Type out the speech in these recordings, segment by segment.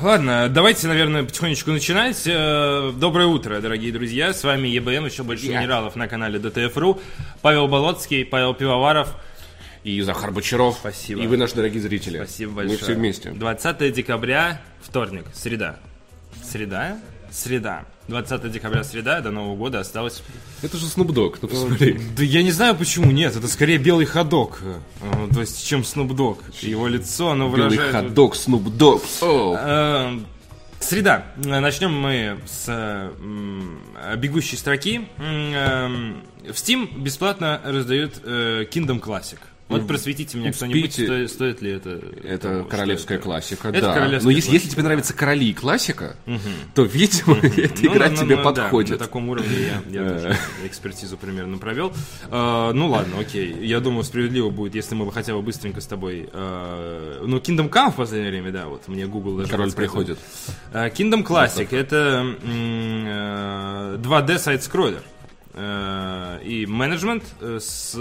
Ладно, давайте, наверное, потихонечку начинать. Э, Доброе утро, дорогие друзья. С вами ЕБМ, еще больше Я. генералов на канале ДТФ.ру. Павел Болоцкий, Павел Пивоваров. И Захар Бочаров. Спасибо. И вы, наши дорогие зрители. Спасибо большое. Мы все вместе. 20 декабря, вторник, среда. Среда? Среда. 20 декабря, среда, до Нового года осталось... Это же Snoop Dogg, ну посмотри. Да я не знаю почему, нет, это скорее белый ходок. э, То есть, чем Snoop Dogg. Его лицо, оно Белый выражает... хот-дог Snoop Dogg. О. Э, Среда. Начнем мы с э, бегущей строки. М, э, В Steam бесплатно раздают Kingdom Classic. Вот просветите меня кто-нибудь, Успейте. сто- стоит ли это... Это того, королевская что классика, Это да. королевская Но если, классика. если тебе нравятся короли и классика, то, видимо, эта Ну, игра на- тебе да, подходит. на таком уровне я, я тоже экспертизу примерно провел. Э, ну ладно, окей. Я думаю, справедливо будет, если мы бы хотя бы быстренько с тобой... э, ну, Kingdom Come в последнее время, да, вот мне Google даже Король приходит. Э, Kingdom Classic это м, э, 2D сайт-скроллер. Э, И менеджмент э, с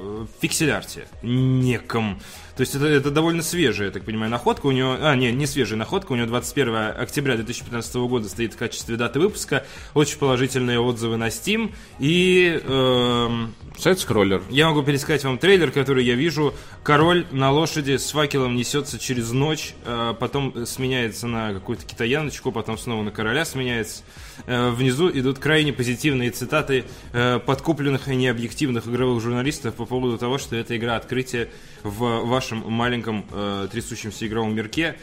э, пиксель-арте неком. То есть это, это довольно свежая, я так понимаю, находка. У него, а, не, не свежая находка. У него 21 октября 2015 года стоит в качестве даты выпуска. Очень положительные отзывы на Steam. И эм, Сайт-скроллер. я могу пересказать вам трейлер, который я вижу. Король на лошади с факелом несется через ночь, э, потом сменяется на какую-то китаяночку, потом снова на короля сменяется. Э, Внизу идут крайне позитивные цитаты э, подкупленных и необъективных игровых журналистов по поводу того, что эта игра открытие в вашем маленьком э, трясущемся игровом мирке.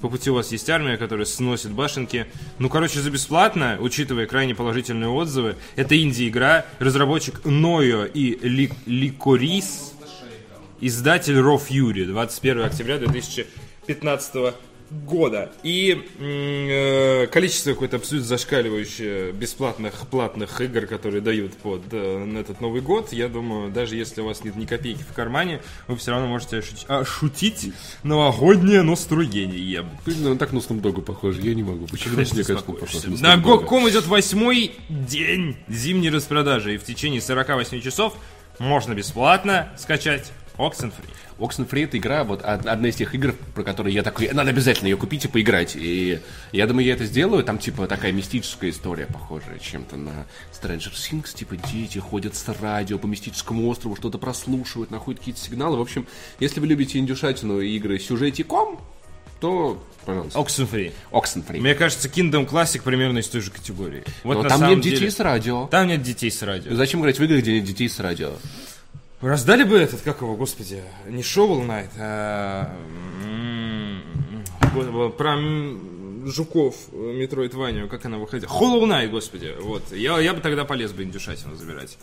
По пути у вас есть армия, которая сносит башенки. Ну, короче, за бесплатно, учитывая крайне положительные отзывы. Это инди-игра, разработчик Ноё и Ли- Ликорис, издатель Raw Fury, 21 октября 2015 года. И э, количество какое-то абсолютно зашкаливающее бесплатных платных игр, которые дают под э, на этот Новый год, я думаю, даже если у вас нет ни копейки в кармане, вы все равно можете ошути- ошутить новогоднее настроение. Он так на Snoop Dogg похож, я не могу. Почему Конечно, мне кажется, он успокоишься. похож на? GOG.com идет восьмой день зимней распродажи, и в течение 48 часов можно бесплатно скачать Oxenfree. Oxenfree это игра, вот од- одна из тех игр, про которые я такой, надо обязательно ее купить и поиграть. И я думаю, я это сделаю. Там типа такая мистическая история, похожая чем-то на Stranger Things. Типа дети ходят с радио по мистическому острову, что-то прослушивают, находят какие-то сигналы. В общем, если вы любите индюшатину и игры сюжетиком, то, пожалуйста, Oxenfree. Oxenfree. Мне кажется, Kingdom Classic примерно из той же категории. Вот Но там нет детей деле- с радио. Там нет детей с радио. Зачем играть в игры, где нет детей с радио? Раздали бы этот, как его, господи, не Shovel Knight, а... Про жуков э, Metroidvania, как она выходила? Hollow Knight, господи, вот. Я, я бы тогда полез бы индюшатину забирать.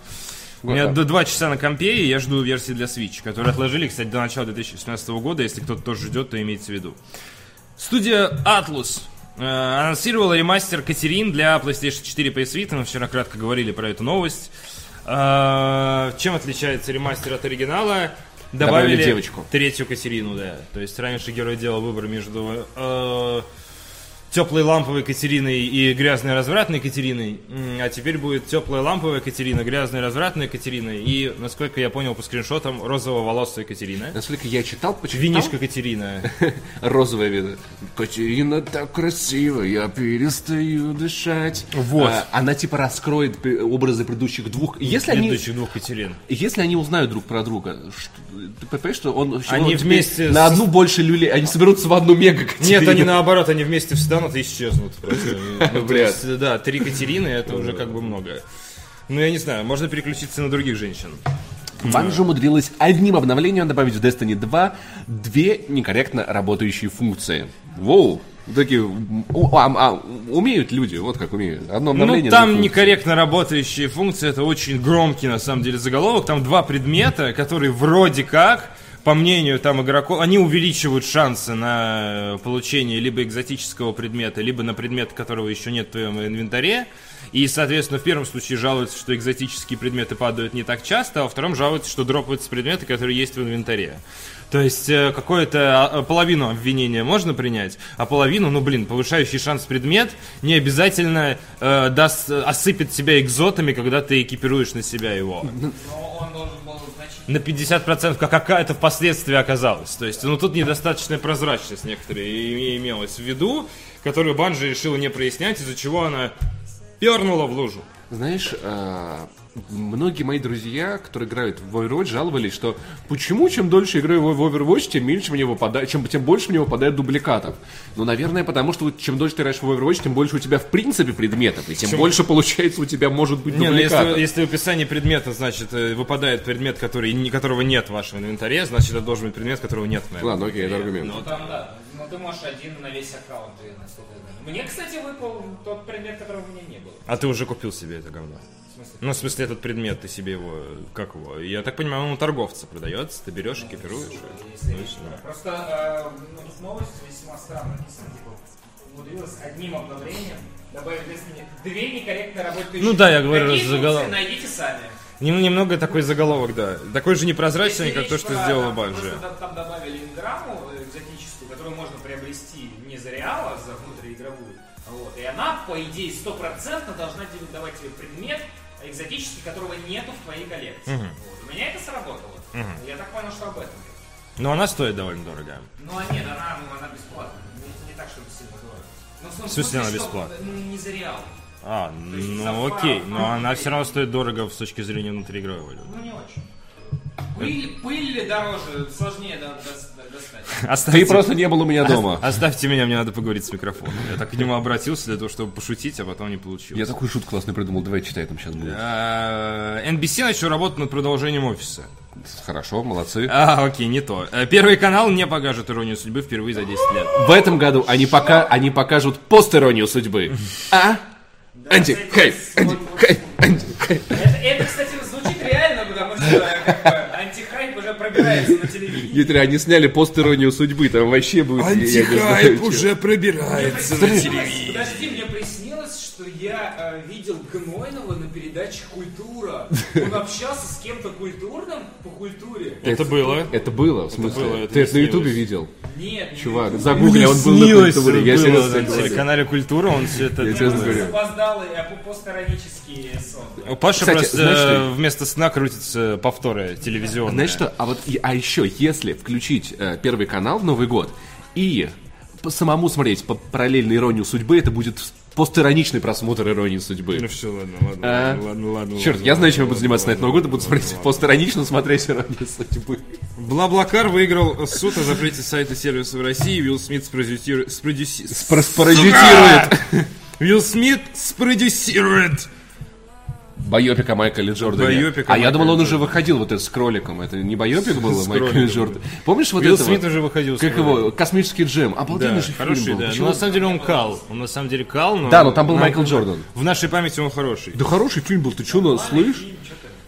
У Вот меня так. до два часа на компе, и я жду версии для Switch, которые отложили, кстати, до начала 2017 года. Если кто-то тоже ждет, то имейте в виду. Студия Atlus э, анонсировала ремастер Катерин для PlayStation 4 PS Vita. Мы вчера кратко говорили про эту новость. Э, чем отличается ремастер от оригинала? Добавили девочку. Третью Катерину, да. То есть раньше герой делал выбор между э, теплой ламповой Катериной и грязной развратной Катериной, а теперь будет теплая ламповая Катерина, грязная развратная Катерина и, насколько я понял по скриншотам, розово-волосая Катерина. Насколько я читал, почему Винишка Катерина. розовая вида. Катерина так красиво, я перестаю дышать. Вот. А, она типа раскроет образы предыдущих двух. Если они, Предыдущих двух Катерин. если они узнают друг про друга, ты понимаешь, что он Они вместе на одну больше люлей, они соберутся в одну мега Нет, они наоборот, они вместе встанут и исчезнут. Ну, Блядь. есть, Да, три Катерины это уже как бы много. Ну, я не знаю, можно переключиться на других женщин. Bungie умудрилась одним обновлением добавить в Destiny 2 две некорректно работающие функции. Воу! Такие, у- а, а, умеют люди, вот как умеют. Одно Ну, обновление. там две функции. некорректно работающие функции, это очень громкий, на самом деле, заголовок. Там два предмета, которые вроде как, по мнению там игроков, они увеличивают шансы на получение либо экзотического предмета, либо на предмет, которого еще нет в твоем инвентаре. И, соответственно, в первом случае жалуются, что экзотические предметы падают не так часто, а во втором жалуются, что дропаются предметы, которые есть в инвентаре. То есть э, какое-то а, половину обвинения можно принять, а половину, ну блин, повышающий шанс предмет не обязательно э, даст, осыпет себя экзотами, когда ты экипируешь на себя его. Но он должен был на 50%, как это впоследствии оказалось. То есть, ну, тут недостаточная прозрачность некоторые имелась в виду, которую Банжи решила не прояснять, из-за чего она пернула в лужу. Знаешь, а, многие мои друзья, которые играют в Overwatch, жаловались, что почему чем дольше играю в Overwatch, тем меньше мне выпадает, чем, тем больше мне выпадает дубликатов. Ну, наверное, потому что чем дольше ты играешь в Overwatch, тем больше у тебя в принципе предметов, и тем больше получается у тебя может быть Не, ну дубликатов. если, если в описании предмета, значит, э, выпадает предмет, который, которого нет в вашем инвентаре, значит, это должен быть предмет, которого нет в моем. Ладно, окей, это аргумент. Ну там да, ну ты можешь один на весь аккаунт, и насколько я знаю. Мне, кстати, выпал тот предмет, которого у меня не было. А ты уже купил себе это говно? В смысле? Ну, в смысле, этот предмет, ты себе его, как его? Я так понимаю, он у торговца продается, ты берешь, экипируешь. Если- Ну, всё. Просто э, ну, тут новость весьма написана, типа, умудрилась одним обновлением добавить две некорректно работающие. Ну да, я говорю, заголовок. функции найдите сами. Нем- Немного такой заголовок, да. Такой же непрозрачный, Если как то, что про- сделала просто там- Там добавили инграмму не за внутриигровую. Вот. И она, по идее, стопроцентно должна давать тебе предмет экзотический, которого нету в твоей коллекции. Вот. У меня это сработало. Я так понял, что об этом. Но она стоит довольно дорого. Ну а нет, она, ну, она бесплатная. Не, не так, чтобы сильно дорого. Ну, в, том В смысле она что, бесплатная? ну, не за реал. А, ну окей, файл, но ну, она окей. все равно стоит дорого с точки зрения внутриигровой валюты. Ну не очень. Пыль, пыль дороже, сложнее до- до- достать. Ты Оставьте, просто не был у меня дома. оставьте меня, мне надо поговорить с микрофоном. Я так к нему обратился для того, чтобы пошутить, а потом не получилось. Я такую шутку классную придумал, давай читай, там сейчас будет. А, NBC начал работать над продолжением офиса. Хорошо, молодцы. А, окей, не то. Э, Первый канал не покажет иронию судьбы впервые за 10 лет. В этом году они, пока, они покажут постеронию судьбы. А? Анти-хайп, анти-хайп, антихайп. Это, это, кстати, звучит реально, потому что как бы, антихайп уже пробирается на телевидении. Дмитрий, они сняли постеронию судьбы, там вообще будет... я не знаю, чё. пробирается Подожди, мне приснилось, что я э, видел Гнойного на передаче «Культура». Он общался с кем-то культурным по культуре. Это было. Это было, в смысле? Ты это на ютубе видел? Нет, не Чувак, загугли, он был на культуре, я серьезно На говорю. канале Культура он все это... Я честно говорю. Запоздалый, а постиронический сон. У Паши Кстати, просто знаешь что? вместо сна крутятся повторы телевизионные. Знаешь что, а вот, и- а еще, если включить э, Первый канал в Новый год и по самому смотреть по параллельно иронию судьбы, это будет постироничный просмотр иронии судьбы. Ну все, ладно, ладно, А? ладно, ладно, ладно. Черт, ладно, я знаю, чем я буду заниматься на ладно, этот Новый год, и буду смотреть постиронично смотреть иронию судьбы. BlaBlaCar выиграл суд о запрете сайта сервиса в России. Уилл Смит спродюсирует... спродюси- Спро- Спародютирует Уилл Смит спродюсирует. Байопик о Майкле Джордане. Байопик о а я думал, он уже выходил вот этот с кроликом. Это не байопик был Майкле кроликом, Джордане? Помнишь вот Уилл это? Смит уже выходил. Как его? Космический джем. Обалденный Да, же хороший, фильм был. да. Почему? Но на самом деле он кал. Он на самом деле кал, но... Да, но там был но Майкл Джордан. В нашей памяти он хороший. Да хороший фильм был, ты что, ну, слышь?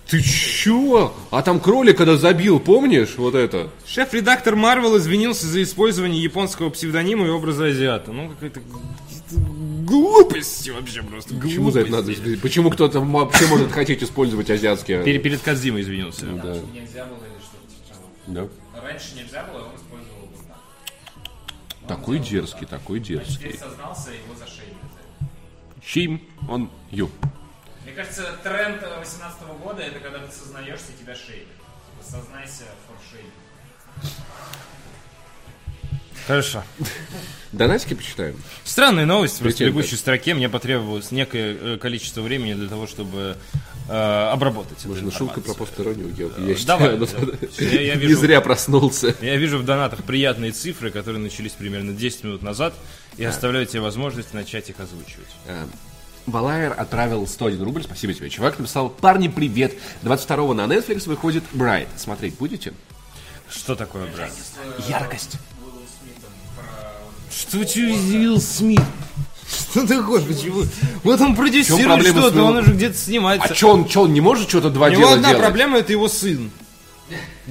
Ты чё? А там кролик, когда забил, помнишь? Вот это. Шеф-редактор Марвел извинился за использование японского псевдонима и образа азиата. Ну, какая-то глупость вообще просто. Почему за это надо? Почему кто-то вообще может хотеть использовать азиатские? Перед, перед Кадзимой извинился. Да, Нельзя было или что-то того. да. Раньше нельзя было, он использовал вот так. Такой дерзкий, такой дерзкий. Теперь сознался, его за шею. Shame on you. Мне кажется, тренд 18 года это когда ты сознаешься, тебя шеют. Типа, сознайся for shame. Хорошо. Донатики почитаем. Странная новость. Просто в бегущей строке мне потребовалось некое э, количество времени для того, чтобы э, обработать эту Можно шутка про информацию. постеронию. Я, я давай, считаю, ну, Я- я не вижу- зря проснулся. Я вижу в донатах приятные цифры, которые начались примерно 10 минут назад, и оставляю тебе возможность начать их озвучивать. Э, Балайер отправил 101 рубль, спасибо тебе. Чувак написал, парни, привет. 22 на Netflix выходит Брайт. Смотреть будете? Что такое, брат? Яркость. Что Уилл Смит? Что такое? Почему? Вот он продюсирует что-то, он уже где-то снимается. А чё он, чё он не может что-то два У него дела одна делать? проблема, это его сын.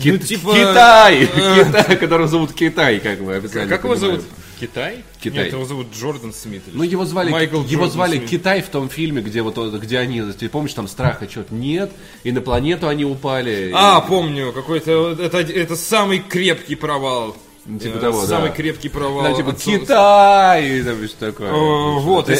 Ки- ну, типа, Китай! э, Китай, которого зовут Китай, как мы официально Как его зовут? Китай? Китай. Нет, его зовут Джордан Смит. Ну, его звали, Майкл его Джордан звали Смит. Китай в том фильме, где вот где они, ты помнишь, там страха что-то нет, и на планету они упали. А, помню, какой-то, это, это самый крепкий провал Ну, Типа Э, того, Самый да. крепкий провал. Да, типа Китай, и там что такое. Э, вот, и Э,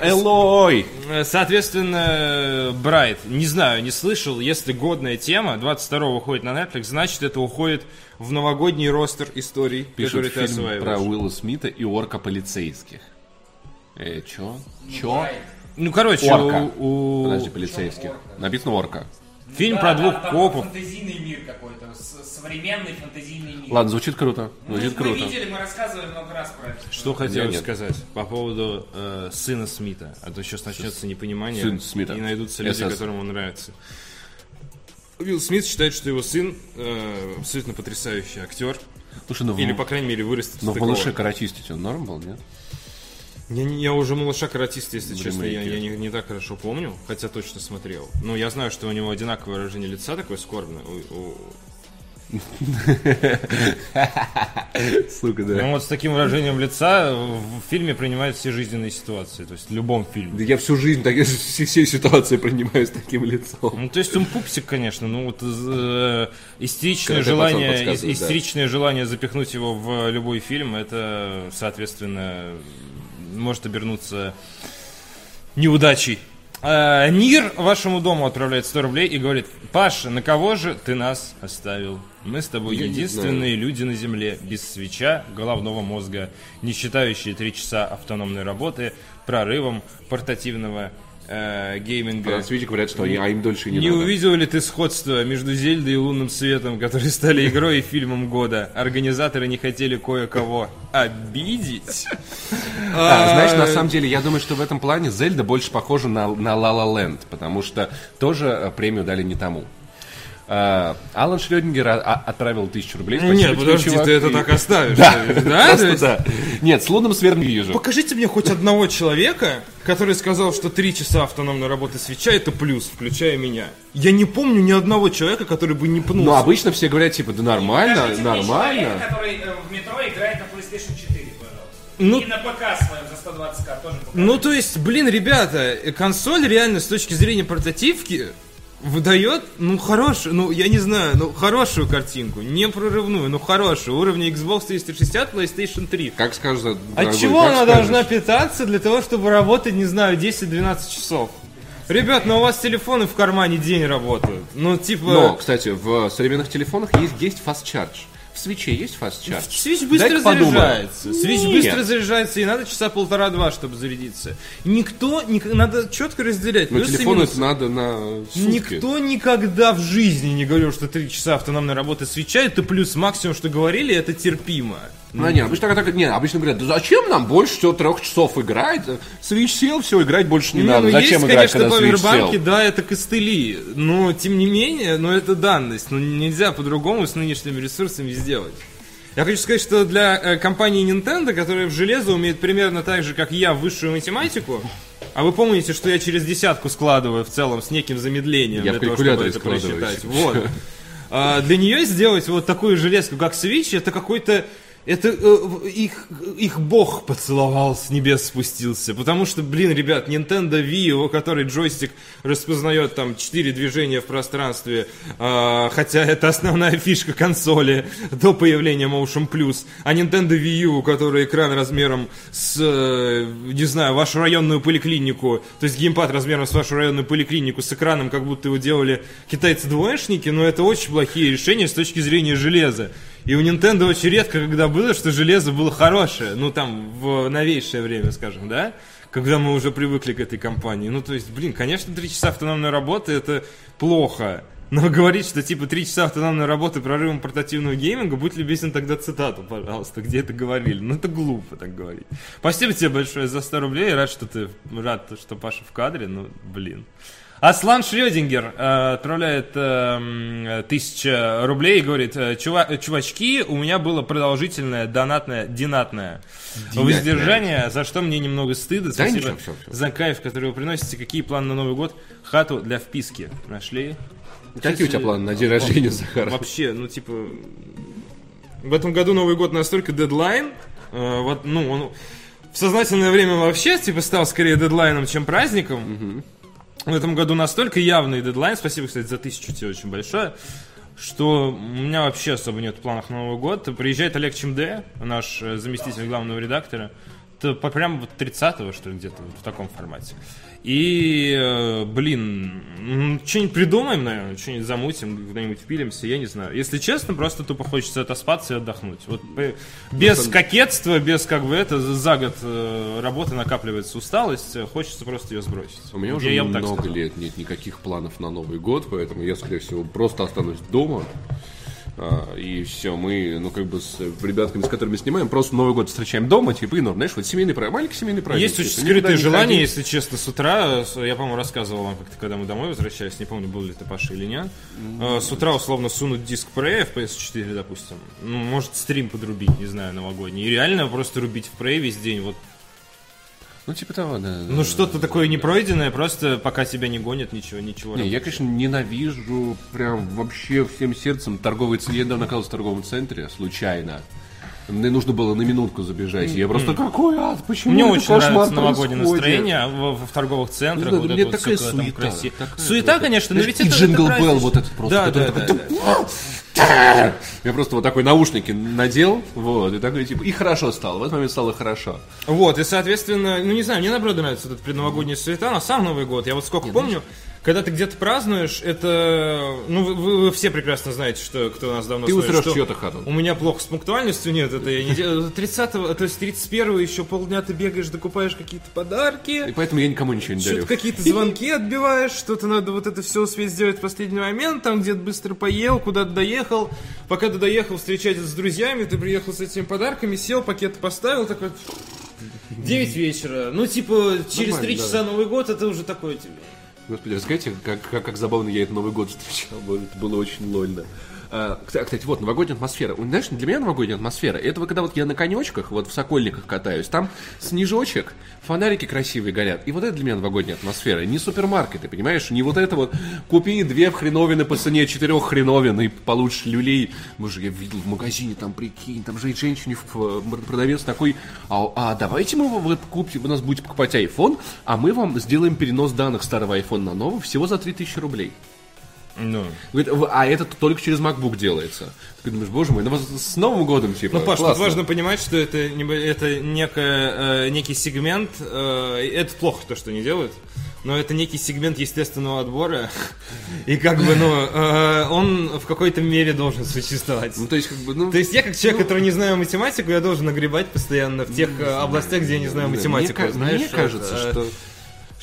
э, Элой. Э, Соответственно, Брайт, не знаю, не слышал, если годная тема, 22 уходит на Netflix, значит это уходит в новогодний ростер историй, Пишут которые ты фильм про Уилла Смита и орка полицейских. Э, чё? Чё? Ну, короче, Орка. у, у- Подожди, полицейских. Написано орка. Фильм Да, про двух там копов. фантазийный мир какой-то, современный фантазийный мир. Ладно, звучит круто. Мы, Звучит мы круто. видели, мы рассказывали много раз про это. Что хотелось нет. сказать по поводу э, сына Смита, а то сейчас начнется непонимание Сын Смита. и найдутся люди, SS. которым он нравится. Уилл Смит считает, что его сын э, абсолютно потрясающий актер, Слушай, ну или по крайней мере вырастет ну из в малыше каратистить он норм был, нет? Я, не- я уже малыша каратиста, если В честно, я, я не, не так хорошо помню, хотя точно смотрел. Но я знаю, что у него одинаковое выражение лица такое скорбное. У- у- Сука, Ну вот с таким выражением лица в фильме принимают все жизненные ситуации, то есть в любом фильме. Да я всю жизнь так, все, все ситуации принимаю с таким лицом. Ну, то есть он пупсик, конечно, ну вот э, истеричное желание, ис- да. истеричное желание запихнуть его в любой фильм, это, соответственно, может обернуться неудачей. А, Нир вашему дому отправляет 100 рублей и говорит, Паша, на кого же ты нас оставил? Мы с тобой Я единственные люди на земле, без свеча, головного мозга, не считающие три часа автономной работы, прорывом портативного э, гейминга. Switch говорят, что я им дольше не, Не надо. увидел ли ты сходство между Зельдой и Лунным Светом, которые стали игрой и фильмом года? Организаторы не хотели кое-кого обидеть? А, знаешь, на самом деле, я думаю, что в этом плане Зельда больше похожа на, на La La Land, потому что тоже э, премию дали не тому. А, Алан Шрёдингер а- а- отправил тысячу рублей. Спасибо Нет, тебе, подожди, чувак. ты это И- так оставишь. Да, да? просто да. Нет, с лунным свером не вижу. Покажите мне хоть одного человека, который сказал, что три часа автономной работы свеча это плюс, включая меня. Я не помню ни одного человека, который бы не пнул. Но обычно все говорят, типа, да нормально, Покажите мне нормально. человека, который э, в метро играет на PlayStation 4, пожалуйста. Ну- И на ПК своем за 120к тоже покажите. Ну, то есть, блин, ребята, консоль реально с точки зрения портативки выдает, ну, хорошую, ну, я не знаю, ну, хорошую картинку, не прорывную, но хорошую, уровня Xbox 360, PlayStation 3. Как скажешь, От дорогой, чего как она скажешь? должна питаться для того, чтобы работать, не знаю, 10-12 часов? Ребят, ну у вас телефоны в кармане день работают. Ну, типа... Но, кстати, в современных телефонах есть, есть fast charge. В свече есть fast charge? Свич быстро заряжается. Нет. быстро заряжается, и надо часа полтора-два, чтобы зарядиться. Никто, ник- надо четко разделять. Но минусы. это надо на сутки. Никто никогда в жизни не говорил, что три часа автономной работы свеча это плюс максимум, что говорили, это терпимо. Ну, не, обычно, так, так, не, обычно говорят, да зачем нам больше всего трех часов играть? Switch сел, все, играть больше не, Не, надо. ну Зачем есть, играть, конечно, когда Switch сел? да, это костыли. Но, тем не менее, ну, это данность. Ну, нельзя по-другому с нынешними ресурсами сделать. Я хочу сказать, что для э, компании Nintendo, которая в железо умеет примерно так же, как я, высшую математику, а вы помните, что я через десятку складываю в целом с неким замедлением Я для того, чтобы это просчитать. Вот. А, для нее сделать вот такую железку, как Switch, это какой-то это э, их, их бог поцеловал, с небес спустился. Потому что, блин, ребят, Nintendo Wii, у которой джойстик распознает там 4 движения в пространстве, а, хотя это основная фишка консоли до появления Motion Plus. А Nintendo Wii U, у которой экран размером с, э, не знаю, вашу районную поликлинику, то есть геймпад размером с вашу районную поликлинику с экраном, как будто его делали китайцы-двоечники, но это очень плохие решения с точки зрения железа. И у Nintendo очень редко, когда было, что железо было хорошее. Ну, там, в новейшее время, скажем, да? Когда мы уже привыкли к этой компании. Ну, то есть, блин, конечно, 3 часа автономной работы это плохо. Но говорить, что типа 3 часа автономной работы прорывом портативного гейминга, будь любезен тогда цитату, пожалуйста, где это говорили. Ну, это глупо так говорить. Спасибо тебе большое за 100 рублей. Рад, что ты рад, что Паша в кадре. Ну, блин. Аслан Шрёдингер э, отправляет э, тысяча рублей и говорит, э, «Чува- чувачки, у меня было продолжительное донатное, динатное воздержание, за что мне немного стыда. Спасибо ничего, всё, всё. за кайф, который вы приносите. Какие планы на Новый год? Хату для вписки нашли? Какие у тебя планы на день рождения, Захар? Вообще, ну типа, в этом году Новый год настолько дедлайн, э, вот, ну, он в сознательное время вообще типа стал скорее дедлайном, чем праздником. В этом году настолько явный дедлайн. Спасибо, кстати, за тысячу тебе очень большое. что у меня вообще особо нет планов на Новый год. Приезжает Олег Чемде, наш э, заместитель главного редактора, то по прям вот 30-го, что ли, где-то вот в таком формате. И, э, блин, что-нибудь придумаем, наверное, что-нибудь замутим, куда-нибудь впилимся, я не знаю. Если честно, просто тупо хочется отоспаться и отдохнуть. Вот э, без кокетства, без как бы это, за год э, работы накапливается усталость, хочется просто ее сбросить. У меня Я- уже я много лет нет никаких планов на Новый год, поэтому я, скорее всего, просто останусь дома. А, и все, мы, ну, как бы с ребятками, с которыми снимаем, просто Новый год встречаем дома, типа, и норм, знаешь, вот семейный праздник, маленький семейный праздник. Есть очень типа, никуда скрытые желания, если честно, с утра. Я, по-моему, рассказывал вам как-то, когда мы домой возвращались, не помню, был ли это Паша или нет. Э, С утра условно сунуть диск Prey в PS4, допустим. Ну, может, стрим подрубить, не знаю, новогодний. И реально просто рубить в Prey весь день. Вот. Ну, типа того, да. да. Ну, что-то такое непройденное, просто пока тебя не гонят, ничего, ничего. Не, я, рабочего. конечно, ненавижу прям вообще всем сердцем торговый центр. Я недавно оказался в торговом центре, случайно. Мне нужно было на минутку забежать. Я просто, какой ад, почему Мне очень нравится новогоднее происходит?» настроение в, в торговых центрах. Ну, вот да, мне такая суета, такая Суета, просто. конечно, но ведь и это, джингл это белл праздник. вот этот просто, Да, да, да, да. Я просто вот такой наушники надел, вот, и такой, типа, и хорошо стало. В этот момент стало хорошо. Вот, и, соответственно, ну, не знаю, мне, наоборот, нравится этот предновогодний суета, на сам Новый год. Я вот сколько помню, когда ты где-то празднуешь, это... Ну, вы, вы- вы все прекрасно знаете, что кто нас давно Ты смотрит, что чью-то хату. У меня плохо с пунктуальностью, нет, это я не делаю. 30-го, то есть 31-го еще полдня ты бегаешь, докупаешь какие-то И подарки. поэтому я никому ничего не дарю. Какие-то звонки отбиваешь, что-то надо вот это все успеть сделать в последний момент, там где-то быстро поел, куда-то доехал. Пока ты доехал встречать с друзьями, ты приехал с этими подарками, сел, пакет поставил, такой... 9 вечера. Ну, типа, через Нормально, 3 да. часа Новый год, это уже такое тебе. Господи, расскажите, как, как, как забавно я этот Новый год встречал. Это было очень лольно. А, кста- кстати, вот, новогодняя атмосфера. Знаешь, для меня новогодняя атмосфера, это вот когда вот я на конечках, вот в Сокольниках катаюсь, там снежочек, фонарики красивые горят. И вот это для меня новогодняя атмосфера. Не супермаркеты, понимаешь? Не вот это вот, купи две хреновины по цене четырех хреновин и получишь люлей. Боже, я видел в магазине, там, прикинь, там же и женщине в- продавец такой, а, а давайте мы вы купите, вы нас будете покупать iPhone, а мы вам сделаем перенос данных старого iPhone на новый всего за 3000 рублей. Ну, Говорит, «В- а это только через MacBook делается. Ты думаешь, боже мой, ну с Новым годом, типа. Ну, Паш, тут классно». важно понимать, что это, не- это некое, э, некий сегмент. э, это плохо, то, что не делают. Но это некий сегмент естественного отбора. И как бы, ну, э, он в какой-то мере должен существовать. Ну, то есть, как бы, ну... То есть я как человек, который не знаю математику, я должен нагребать постоянно в тех э, областях, где я не знаю мне математику. ка- знаешь, мне кажется, вот, э, что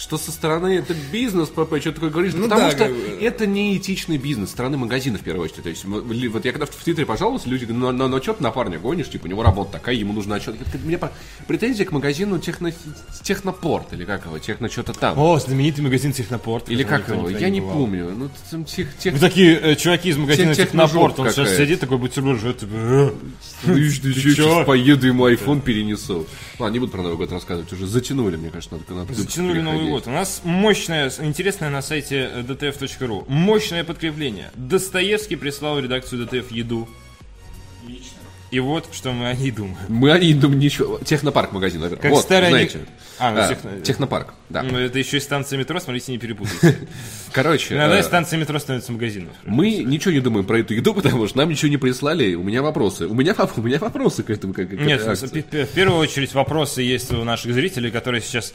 что со стороны это бизнес, ПП, что такое говоришь, Ну потому да, что как бы. это не этичный бизнес, стороны магазина в первую очередь. То есть, вот я когда в, Твиттере пожаловался, люди говорят, ну, ну, ну что ты на парня гонишь, типа, у него работа такая, ему нужно отчет. У меня по- претензия к магазину техно, технопорт, или как его, техно что-то там. О, знаменитый магазин Технопорт. или как его, я не бывал. помню. Ну, там тех, тех, Вы такие э, чуваки из магазина Тех- Технопорт, он сейчас сидит, такой бутерброд жрет, типа, э, Ну, и что, Ты чё, сейчас поеду, ему iPhone перенесу. Ладно, не буду про Новый год рассказывать, уже затянули, мне кажется, надо надо Затянули. Новый год. У нас мощное, интересное на сайте э, dtf.ru. Мощное подкрепление. Достоевский прислал в редакцию DTF еду. Лично. И вот, что мы о ней думаем. Мы о ней думаем ничего. Технопарк магазин, наверное. Как вот, старый знаете. А, ну, А, техно- Технопарк, да. Ну, это еще и станция метро, смотрите, не перепутайте. Короче, Иногда э, из станции метро становится магазином. мы ничего не думаем про эту еду, потому что нам ничего не прислали. У меня вопросы. У меня, у меня вопросы к этому. Как, к Нет, в первую очередь вопросы есть у наших зрителей, которые сейчас...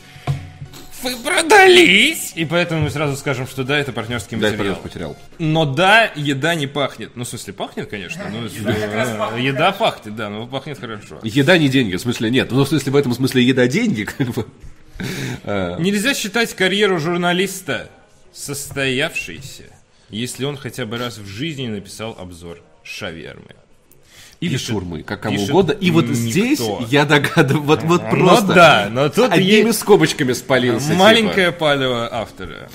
Вы продались! И поэтому мы сразу скажем, что да, это партнерский Да, я материал. вперед потерял. Но да, еда не пахнет. Ну, в смысле, пахнет, конечно. Э, еда пахнет, да, но пахнет хорошо. Еда не деньги, в смысле нет. Ну, в смысле, в этом смысле еда деньги, как бы. Нельзя считать карьеру журналиста состоявшейся, если он хотя бы раз в жизни написал обзор шавермы. Или Пишет- шурмы, как кому пишет угодно. И вот никто. здесь я догадываюсь, вот, вот просто Ну да, но тут одними есть скобочками спалился. типа. маленькое палево автора.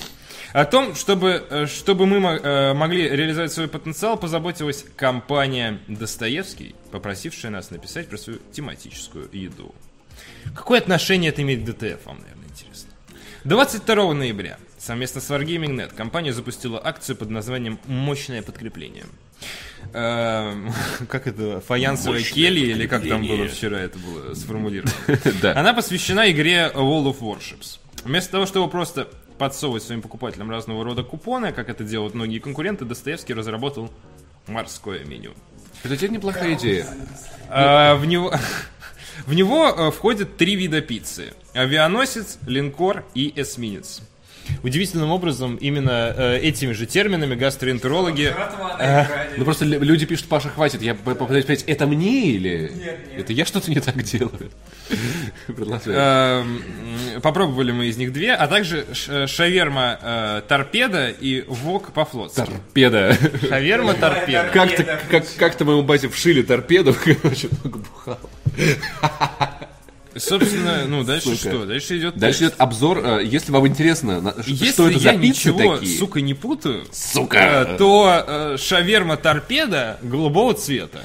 О том, чтобы, э, чтобы мы э, могли реализовать свой потенциал, позаботилась компания Достоевский, попросившая нас написать про свою тематическую еду. Какое отношение это имеет к ДТФ, вам, наверное, интересно? 22 ноября совместно с Wargaming.net компания запустила акцию под названием «Мощное подкрепление». Эм, Как это? Фаянсовая келья, или как там было вчера это было сформулировано? Она посвящена игре World of Warships. Вместо того, чтобы просто подсовывать своим покупателям разного рода купоны, как это делают многие конкуренты, Достоевский разработал Морское меню. Это тебе неплохая идея. А, в него... В него э, входят три вида пиццы. Авианосец, линкор и эсминец. Удивительным образом, именно э, этими же терминами гастроэнтерологи... Экране. Ну просто лю- люди пишут, Паша, хватит, я попытаюсь понять, это мне или... Нет, нет. Это я что-то не так делаю? Эм, Попробовали мы из них две, а также ш- шаверма э, торпеда и вок по-флотски. Торпеда. Шаверма торпеда. Как-то, как, как-то моему бате вшили торпеду, короче, много бухал. Собственно, ну дальше Сука. что? Дальше идет Дальше идет обзор, э, если вам интересно, Если что это за я пиццы ничего, такие. сука, не путаю, Сука. э, то э, шаверма торпеда голубого цвета.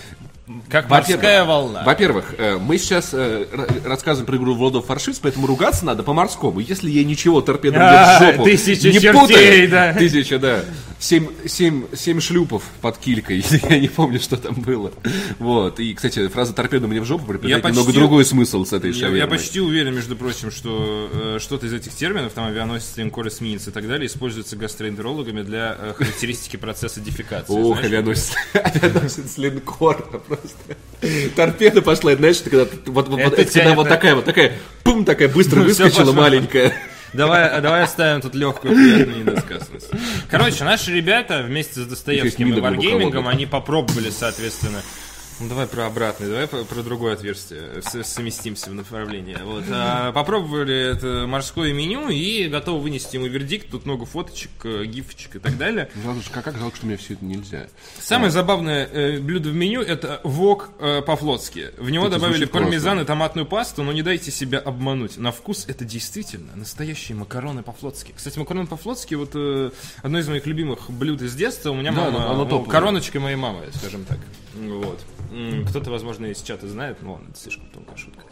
Как морская волна. Во-первых, э, мы сейчас э, рассказываем про игру World of Warships, поэтому ругаться надо по-морскому. Если я ничего торпедом А, в жопу тысяча не чертей, путаю, да. Тысяча, да. Семь, семь, семь шлюпов под килькой. Я не помню, что там было. Вот. И, кстати, фраза торпеда мне в жопу приобретает Я немного почти- другой смысл с этой шавермой. я почти уверен, между прочим, что э, что-то из этих терминов, там авианосец, линкор, эсминец и так далее, используется гастроэнтерологами для э, характеристики процесса дефекации. Ох, авианосец, авианосец линкора просто. Торпеда пошла, и знаешь, когда, вот, вот, Это когда вот такая вот такая, пум, такая быстро Ну, выскочила маленькая. Давай, давай оставим тут легкую приятную недосказанность. Короче, наши ребята вместе с Достаевским и Варгеймингом, они попробовали, соответственно, ну, давай про обратный, давай про, другое отверстие, совместимся в направлении. Вот. А, попробовали это морское меню и готовы вынести ему вердикт. Тут много фоточек, э, гифочек и так далее. Жалко, как жалко, что мне все это нельзя. Самое забавное э, блюдо в меню это вок э, по-флотски. В него Это добавили пармезан классно. и томатную пасту, но не дайте себя обмануть. На вкус это действительно настоящие макароны по-флотски. Кстати, макароны по-флотски вот э, одно из моих любимых блюд из детства. У меня Да, мама, оно ну, короночка моей мамы, скажем так. Вот. Кто-то, возможно, из чата знает, но ладно, это слишком тонкая шутка.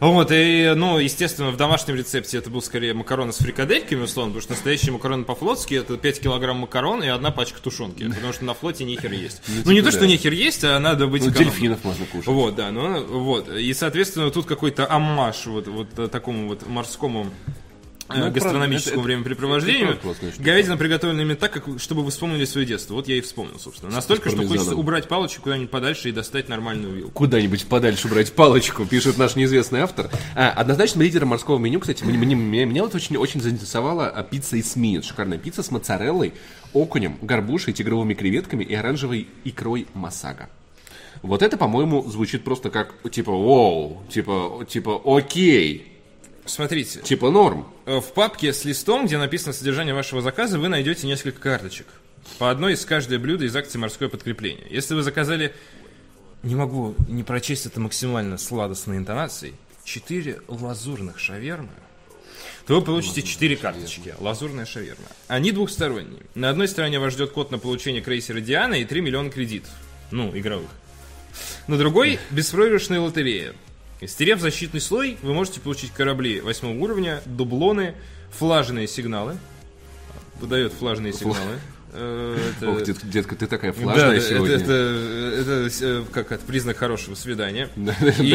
Вот, и, ну, естественно, в домашнем рецепте это был скорее макароны с фрикадельками, условно, потому что настоящие макароны по-флотски это 5 килограмм макарон и одна пачка тушенки, потому что на флоте нехер есть. Ну, не типа то, что да. нехер есть, а надо быть Ну, дельфинов можно кушать. Вот, да, ну вот. И, соответственно, тут какой-то аммаж вот, вот э, такому вот морскому Ну, это гастрономическому времяпрепровождению. Говядина приготовлена именно так, как, чтобы вы вспомнили свое детство. Вот я и вспомнил, собственно. Настолько, что хочется убрать палочку куда-нибудь подальше и достать нормальную вилку. Куда-нибудь подальше брать палочку, пишет наш неизвестный автор. А, однозначно лидером морского меню, кстати, мне, мне- меня, меня вот очень, очень заинтересовала а, пицца из эсминец. Шикарная пицца с моцареллой, окунем, горбушей, тигровыми креветками и оранжевой икрой масага. Вот это, по-моему, звучит просто как, типа, воу, типа, типа, окей, Смотрите, типа норм. э, в папке с листом, где написано содержание вашего заказа, вы найдете несколько карточек. По одной из каждое блюдо из акции «Морское подкрепление». Если вы заказали, не могу не прочесть это максимально сладостной интонацией, 4 лазурных шавермы, то вы получите 4 карточки. Лазурная шаверма. Они двухсторонние. На одной стороне вас ждет код на получение крейсера Диана и 3 миллиона кредитов. Ну, игровых. На другой – беспроигрышная лотерея. Стерев защитный слой, вы можете получить корабли восьмого уровня, дублоны, флажные сигналы. Выдает флажные сигналы. Э, это- Ох, дет- детка, ты такая флажная сегодня. это, это, э, как это признак хорошего свидания. Да, И-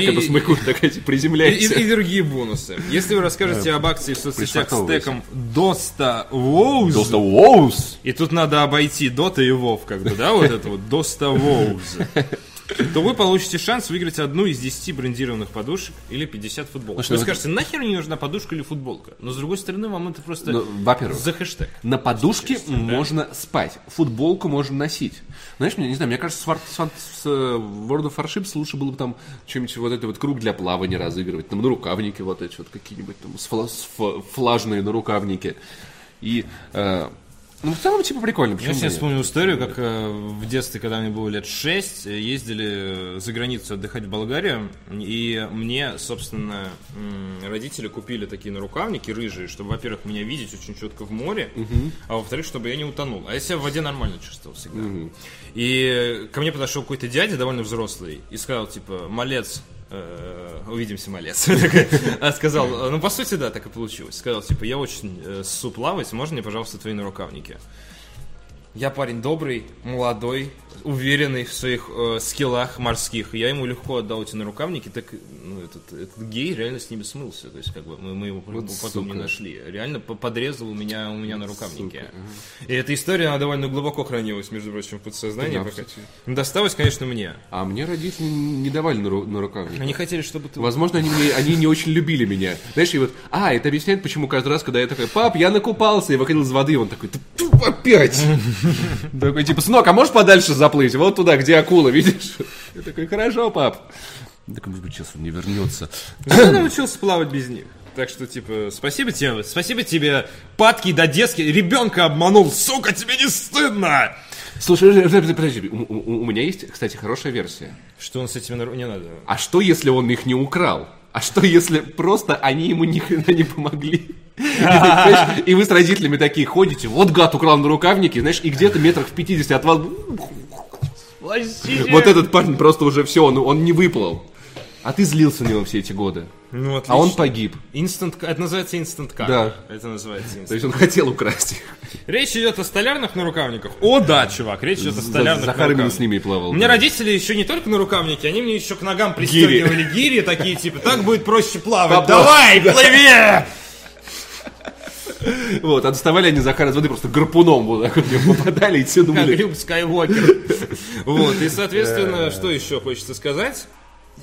такая типа, И, приземляется. и- и другие бонусы. Если вы расскажете об акции в соцсетях с тегом Доста Воуз, Доста Воус. и тут надо обойти Дота и Вов, как бы, да, вот это вот Доста Воуз, то вы получите шанс выиграть одну из 10 брендированных подушек или 50 футболок. Слушай, Вы ну скажете, нахер мне нужна подушка или футболка? Но с другой стороны, вам это просто Ну, во-первых, за хэштег. На подушке можно спать, футболку можно носить. Знаешь, мне не знаю, мне кажется, с, War- с э, World of Warships лучше было бы там что-нибудь вот это вот круг для плавания разыгрывать, там на рукавники вот эти вот какие-нибудь там с флажные на рукавнике. И э, ну в целом типа прикольно. Я Почему себе нет? вспомнил историю, как э, в детстве, когда мне было лет 6, ездили за границу отдыхать в Болгарию, и мне, собственно, родители купили такие нарукавники рыжие, чтобы, во-первых, меня видеть очень четко в море, а во-вторых, чтобы я не утонул. А я себя в воде нормально чувствовал всегда. И ко мне подошел какой-то дядя, довольно взрослый, и сказал, типа, малец, э, увидимся, малец. А сказал, ну, по сути, да, так и получилось. Сказал, типа, я очень э, можно мне, пожалуйста, твои нарукавники? Я парень добрый, молодой, уверенный в своих э, скиллах морских. Я ему легко отдал эти нарукавники, так ну, этот, этот гей реально с ними смылся. То есть, как бы мы, мы его Вот потом не сука. нашли. Реально по- подрезал у меня, у меня нарукавники. И эта история, она довольно глубоко хранилась, между прочим, в подсознании. Да, пока- кстати. Досталось, конечно, мне. А мне родители не давали на, ру- на рукавник. Они хотели, чтобы ты... Возможно, они, мне- они не очень любили меня. Знаешь, и вот, а, это объясняет, почему каждый раз, когда я такой, пап, я накупался, и выходил из воды, он такой, «Да тьфу, опять! Такой, типа, сынок, а можешь подальше заплыть? Вот туда, где акула, видишь? Я такой, хорошо, пап. Я такой, может быть, сейчас он не вернется. Я научился плавать без них. Так что, типа, спасибо тебе, спасибо тебе, падки до детский, ребенка обманул, сука, тебе не стыдно! Слушай, подожди, подожди, подожди. У, у- у меня есть, кстати, хорошая версия. Что он с этими не надо. А что, если он их не украл? А что, если просто они ему ни хрена не помогли? И, вы с родителями такие ходите, вот гад украл на рукавники, знаешь, и где-то метрах в 50 от вас... Вот этот парень просто уже все, он, он не выплыл. А ты злился на него все эти годы. Ну, А он отлично. погиб. Инстант, это называется инстант кар. Да. Это называется То инстант. есть он хотел украсть их. Речь идет о столярных нарукавниках. О, да, чувак, речь идет о столярных Захар именно с ними плавал. У меня да. родители еще не только нарукавники, они мне еще к ногам пристегивали гири, такие типа, так будет проще плавать. Давай, плыви! Вот, а доставали они Захара из воды просто гарпуном вот так вот попадали и Как тянули. Люк Скайуокер. Вот, и, соответственно, что еще хочется сказать?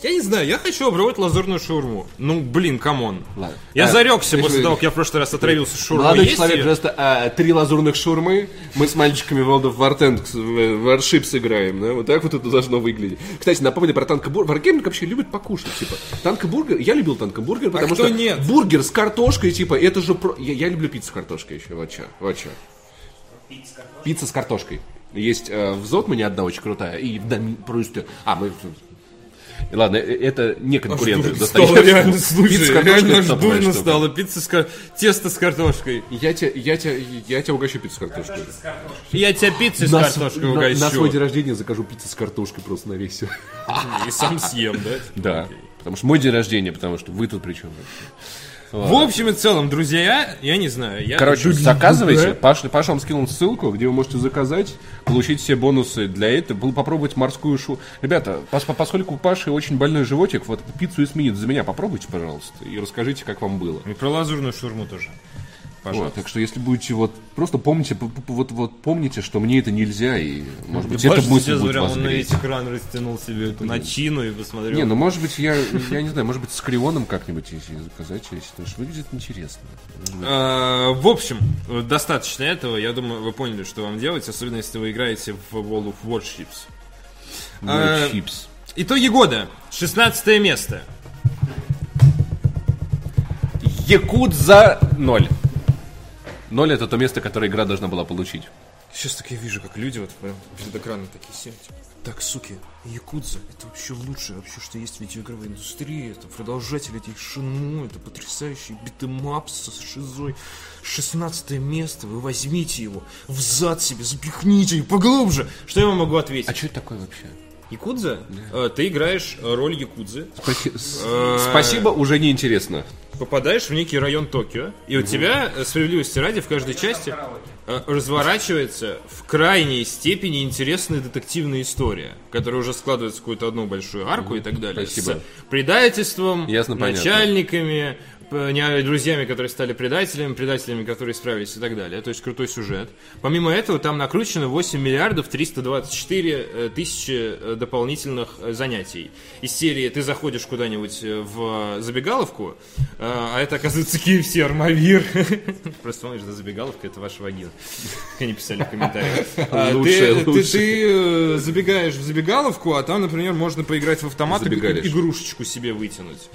Я не знаю, я хочу обрывать лазурную шаурму. Ну, блин, come on. Ладно. Я А, зарекся после вы- того, как я в прошлый раз отравился шаурмой. Молодой Есть человек, её? просто а, три лазурных шурмы. Мы с мальчиками World of War Tanks, в Warships играем, да? Вот так вот это должно выглядеть. Кстати, напомню про танкобургер. Wargaming вообще любит покушать, типа. Танкобургер, я любил танкобургер, потому кто что нет? бургер с картошкой, типа, это же... про- Я, я люблю пиццу с картошкой еще, вот чё. Пицца с картошкой. Есть э, в Зотмане одна очень крутая, и в Доми... просто... А, мы... Ладно, э, это не конкуренты. Стало достаточно. реально, слушай, Пицца с картошкой реально аж дурно штука. стало. Пицца с кар... Тесто с картошкой. Я тебя, я тебя, я тебя угощу пиццу с картошкой. Я тебя пиццей с На картошкой св- на- На свой угощу. день рождения закажу пиццу с картошкой просто на весь. И сам съем, да? Да. Потому что мой день рождения, потому что вы тут при чем вообще? В общем и целом, друзья, я не знаю. Я Короче, заказывайте. Паш, Паша вам скинул ссылку, где вы можете заказать, получить все бонусы для этого, был попробовать морскую шу. Ребята, пос- по- поскольку у Паши очень больной животик, вот пиццу и сменит за меня. Попробуйте, пожалуйста, и расскажите, как вам было. И про лазурную шурму тоже. Вот, Пожалуйста. так что если будете вот просто помните, вот, вот помните, что мне это нельзя и может быть Паша это мысль будет прям вас он на весь экран растянул себе эту начину и посмотрел. Не, ну может быть я, я не знаю, может быть с крионом как-нибудь если заказать, если, потому что выглядит интересно. А, В общем, достаточно этого. Я думаю, вы поняли, что вам делать, особенно если вы играете в World of Warships. А, чипс. Итоги года. 16 место. Якудза 0. Ноль это то место, которое игра должна была получить. Сейчас так я вижу, как люди вот прям перед экраном такие сидят. Так, суки, Якудза, это вообще лучшее вообще, что есть в видеоигровой индустрии. Это продолжатель этих Shenmue, это потрясающий beat 'em up со шизой. 16 место, вы возьмите его, в зад себе, запихните и поглубже. Что я вам могу ответить? А что это такое вообще? Якудза? Э, Ты играешь э, роль Якудзы, Спаси- с- Спасибо, уже не интересно. Попадаешь в некий район Токио, и у тебя, э, справедливости ради, в каждой части э, разворачивается в крайней степени интересная детективная история, которая уже складывается в какую-то одну большую арку и так далее. Спасибо. С предательством, Ясно, начальниками, не- друзьями, которые стали предателями, предателями, которые справились и так далее. То есть крутой сюжет. Помимо этого, там накручено 8 миллиардов 324 э, тысячи э, дополнительных э, занятий. Из серии ты заходишь куда-нибудь э, в забегаловку, э, а это оказывается KFC Армавир. Просто помнишь, да, забегаловка это ваша вагина. Как они писали в комментариях. А, ты- э, забегаешь в забегаловку, а там, например, можно поиграть в автомат и игрушечку себе вытянуть.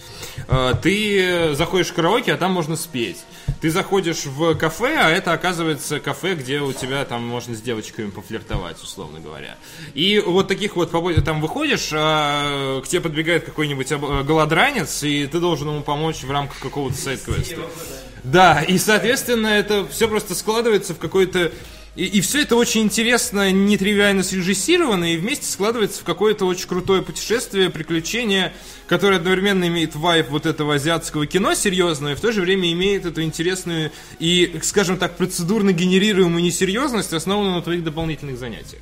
А, Ты э, заходишь в караоке, а там можно спеть. Ты заходишь в кафе, а это оказывается кафе, где у тебя там можно с девочками пофлиртовать, условно говоря. И вот таких вот там выходишь, а, к тебе подбегает какой-нибудь э, голодранец, и ты должен ему помочь в рамках какого-то сайт-квеста. Да, и, соответственно, это все просто складывается в какой-то И, и все это очень интересно, нетривиально срежиссировано, и вместе складывается в какое-то очень крутое путешествие, приключение, которое одновременно имеет вайп вот этого азиатского кино серьезного, и в то же время имеет эту интересную и, скажем так, процедурно генерируемую несерьезность, основанную на твоих дополнительных занятиях.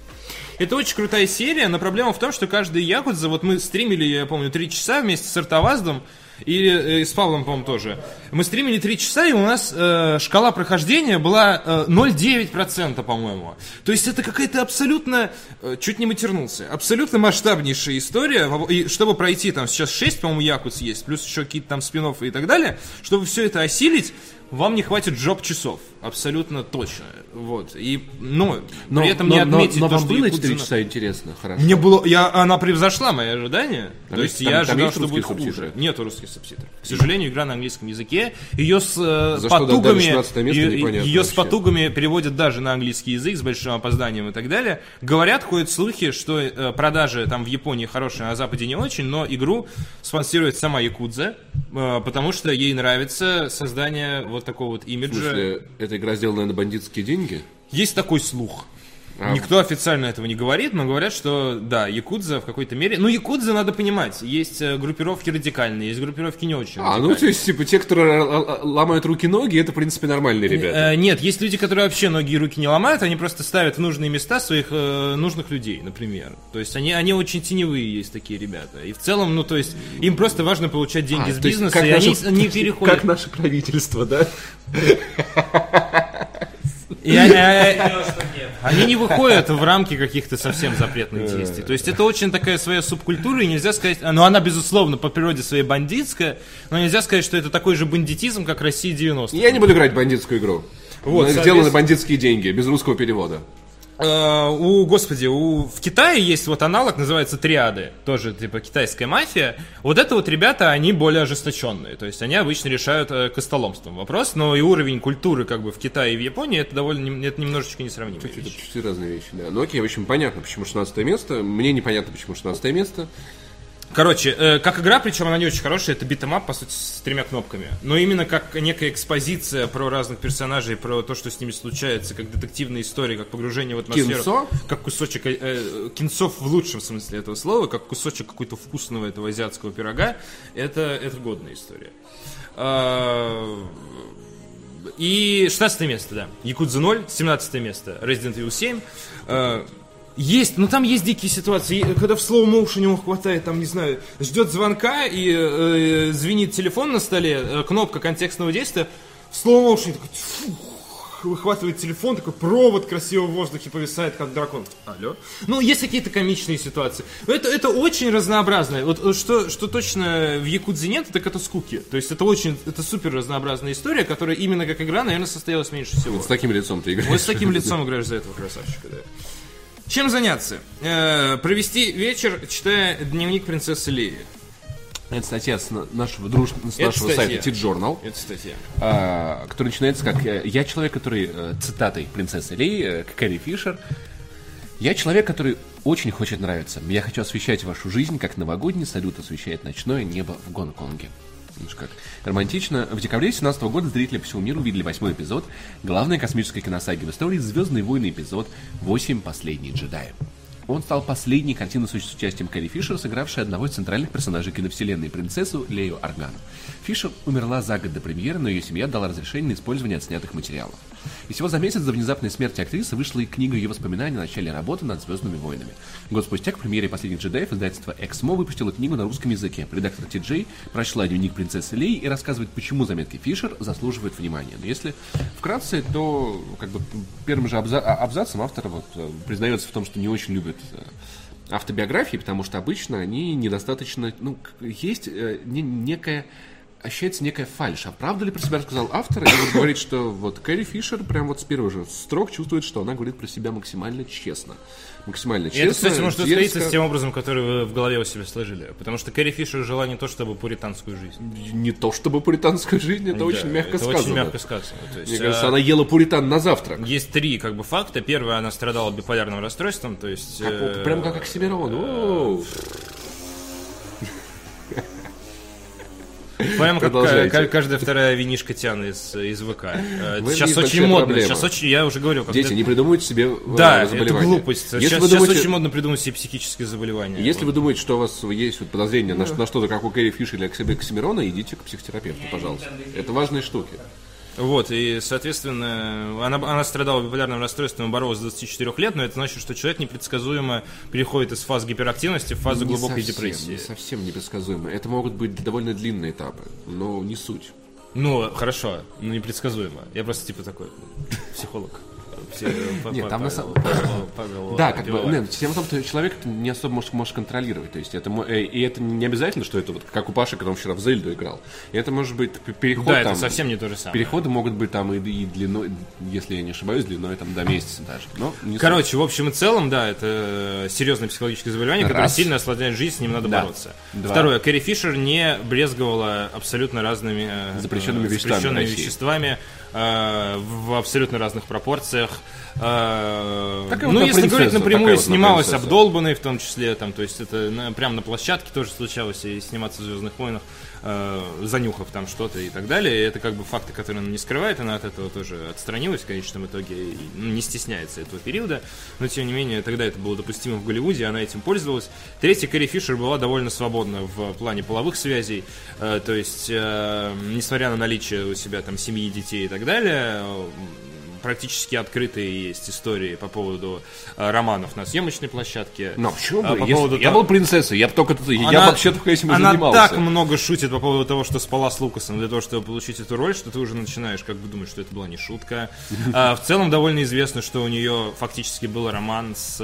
Это очень крутая серия, но проблема в том, что каждый Якудза, вот мы стримили, я помню, три часа вместе с Артоваздом, и э, с Павлом, по-моему, тоже. Мы стримили 3 часа, и у нас э, шкала прохождения была э, 0,9%, по-моему. То есть это какая-то абсолютно, э, чуть не матернулся, абсолютно масштабнейшая история. И чтобы пройти, там сейчас 6, по-моему, Якудс есть, плюс еще какие-то там спин и так далее, чтобы все это осилить, вам не хватит жоп часов. Абсолютно точно. Вот. И, ну, Но, при этом но, не отметить но, но то, вам что было Якудза- три часа интересно, хорошо. Мне было, я, она превзошла мои ожидания. Там то есть- есть там- я там ожидал, есть что будет хуже. субтитры? Нету русских субтитров. К сожалению, игра на английском языке. Ее с э, За потугами, 16 место, ее, ее с потугами переводят даже на английский язык с большим опозданием и так далее. Говорят, ходят слухи, что э, продажи там в Японии хорошие, а на Западе не очень, но игру спонсирует сама Якудза, э, потому что ей нравится создание вот такого вот В имиджа. смысле, эта игра сделана на бандитские деньги? Есть такой слух. А. Никто официально этого не говорит, но говорят, что да, Якудза в какой-то мере... Ну, Якудза надо понимать. Есть э, группировки радикальные, есть группировки не очень А, ну радикальные. то есть, типа, те, которые л- л- ломают руки-ноги, это, в принципе, нормальные ребята. Э, нет, есть люди, которые вообще ноги и руки не ломают, они просто ставят в нужные места своих э, нужных людей, например. То есть они, они очень теневые есть такие ребята. И в целом, ну то есть им просто важно получать деньги А, с есть, бизнеса, как и они, наше- они переходят. Как наше правительство, да? И, Понял, что нет. Они не выходят в рамки каких-то совсем запретных действий. То есть это очень такая своя субкультура, и нельзя сказать, ну она, безусловно, по природе своей бандитская, но нельзя сказать, что это такой же бандитизм, как Россия 90 Я не буду играть в бандитскую игру. Вот, на бандитские деньги, без русского перевода. Э, у, господи, у, в Китае есть вот аналог, называется триады, тоже типа китайская мафия. Вот это вот ребята, они более ожесточенные, то есть они обычно решают э, костоломством вопрос, но и уровень культуры как бы в Китае и в Японии это довольно, это немножечко несравнимые Это вещи. чуть разные вещи, да. Ну окей, в общем, понятно, почему 16 место. Мне непонятно, почему 16 место. Короче, э, как игра, причем она не очень хорошая, это beat 'em up, по сути, с тремя кнопками. Но именно как некая экспозиция про разных персонажей, про то, что с ними случается, как детективная история, как погружение в атмосферу. Кинцо? Как кусочек, э, э, кинцов в лучшем смысле этого слова, как кусочек какой-то вкусного этого азиатского пирога, это, это годная история. А, И 16 место, да. Якудза 0, 17 место. Resident Evil 7. Есть, ну там есть дикие ситуации, когда в slow motion ему хватает, там, не знаю, ждет звонка и э, звенит телефон на столе, э, кнопка контекстного действия, в slow motion такой, фух, выхватывает телефон, такой провод красиво в воздухе повисает, как дракон. Алло? Ну, есть какие-то комичные ситуации. Но это, это очень разнообразно. Вот э, что, что точно в Якудзе нет, так это скуки. То есть это очень, это супер разнообразная история, которая именно как игра, наверное, состоялась меньше всего. С таким лицом ты играешь. Вот с таким лицом играешь за этого красавчика, да. Чем заняться? Э, провести вечер, читая дневник принцессы Леи. Это статья с на- нашего, друж... с Это нашего статья. сайта T-Journal, Это статья. а, который начинается как «Я человек, который...» э, Цитатой принцессы Леи, э, Кэрри Фишер. «Я человек, который очень хочет нравиться. Я хочу освещать вашу жизнь, как новогодний салют освещает ночное небо в Гонконге». Видишь, как романтично. В декабре 2017 года зрители по всему миру увидели восьмой эпизод главной космической киносаги в истории «Звездные войны» эпизод «Восемь последние джедаи». Он стал последней картиной с участием Кэрри Фишер, сыгравшей одного из центральных персонажей киновселенной, принцессу Лею Арган. Фишер умерла за год до премьеры, но ее семья дала разрешение на использование отснятых материалов. И всего за месяц до внезапной смерти актрисы вышла и книга ее воспоминаний о начале работы над «Звездными войнами». Год спустя, к премьере «Последних джедаев» издательство «Эксмо» выпустило книгу на русском языке. Редактор Ти Джей прочла дневник принцессы Леи и рассказывает, почему заметки Фишер заслуживают внимания. Но если вкратце, то как бы первым же абза- а- абзацем автор вот, э, признается в том, что не очень любит э, автобиографии, потому что обычно они недостаточно... Ну, есть э, не- некая ощущается некая фальшь. А правда ли про себя рассказал автор? И вот говорит, что вот Кэрри Фишер прям вот с первых же строк чувствует, что она говорит про себя максимально честно. Максимально И честно. это, кстати, может дерзко. с тем образом, который вы в голове у себя сложили. Потому что Кэрри Фишер жила не то чтобы пуританскую жизнь. Не то чтобы пуританская жизнь, это очень Да, мягко это сказано. очень мягко сказано. То есть, Мне кажется, а, она ела пуритан на завтрак. Есть три как бы факта. Первое, она страдала биполярным расстройством, то есть... Как- э, прям как Оксимирон. Оу. Прямо как ка- каждая вторая винишка Тян из, из ВК. Э, Сейчас есть очень модно. проблема. Сейчас очень, я уже говорю, как Дети, это- не придумывайте себе э, Да, это заболевания. глупость. Если сейчас, вы сейчас думаете, очень модно придумать себе психические заболевания. Если Вот. вы думаете, что у вас есть вот подозрение на, ш- на что-то, как у Кэрри Фишер или Оксимирона, идите к психотерапевту, пожалуйста. Это важные штуки. Вот, и, соответственно, она, она страдала биполярным расстройством и боролась с 24 лет, но это значит, что человек непредсказуемо переходит из фаз гиперактивности в фазу Не глубокой совсем, депрессии. Не совсем непредсказуемо. Это могут быть довольно длинные этапы, но не суть. Ну, хорошо, но непредсказуемо. Я просто типа такой психолог. Все- Нет, там на самом- Павел- Павел Да, как бы, нет, тема в том, что человек не особо может, может контролировать. То есть это, э, и это не обязательно, что это вот как у Паши, когда он вчера в Зельду играл. Это может быть переход Да, там, это совсем не то же самое. Переходы могут быть там и, и длиной, если я не ошибаюсь, длиной там до месяца даже. Но не суть. Короче, в общем и целом, да, это серьезное психологическое заболевание, которое сильно осложняет жизнь, с ним надо Да. бороться. Два. Второе, Кэрри Фишер не брезговала абсолютно разными э, Запрещенными э, веществами э, в абсолютно разных пропорциях. Э, ну, если принцесса, говорить напрямую, вот снималась принцесса. обдолбанной в том числе, там, то есть это на- прямо на площадке тоже случалось и сниматься в Звездных войнах, э, занюхав там что-то и так далее. И это как бы факты, которые она не скрывает, она от этого тоже отстранилась в конечном итоге, и, ну, не стесняется этого периода, но тем не менее тогда это было допустимо в Голливуде, она этим пользовалась. Третья, Кэрри Фишер была довольно свободна в плане половых связей, э, то есть, э, несмотря на наличие у себя там семьи, детей и так далее, практически открытые есть истории по поводу э, романов на съемочной площадке. Но почему А бы? по поводу я был принцессой, я бы только тут- я Она- вообще только этим Она занимался. так много шутит по поводу того, что спала с Лукасом для того, чтобы получить эту роль, что ты уже начинаешь как бы думать, что это была не шутка. А, в целом довольно известно, что у нее фактически был роман с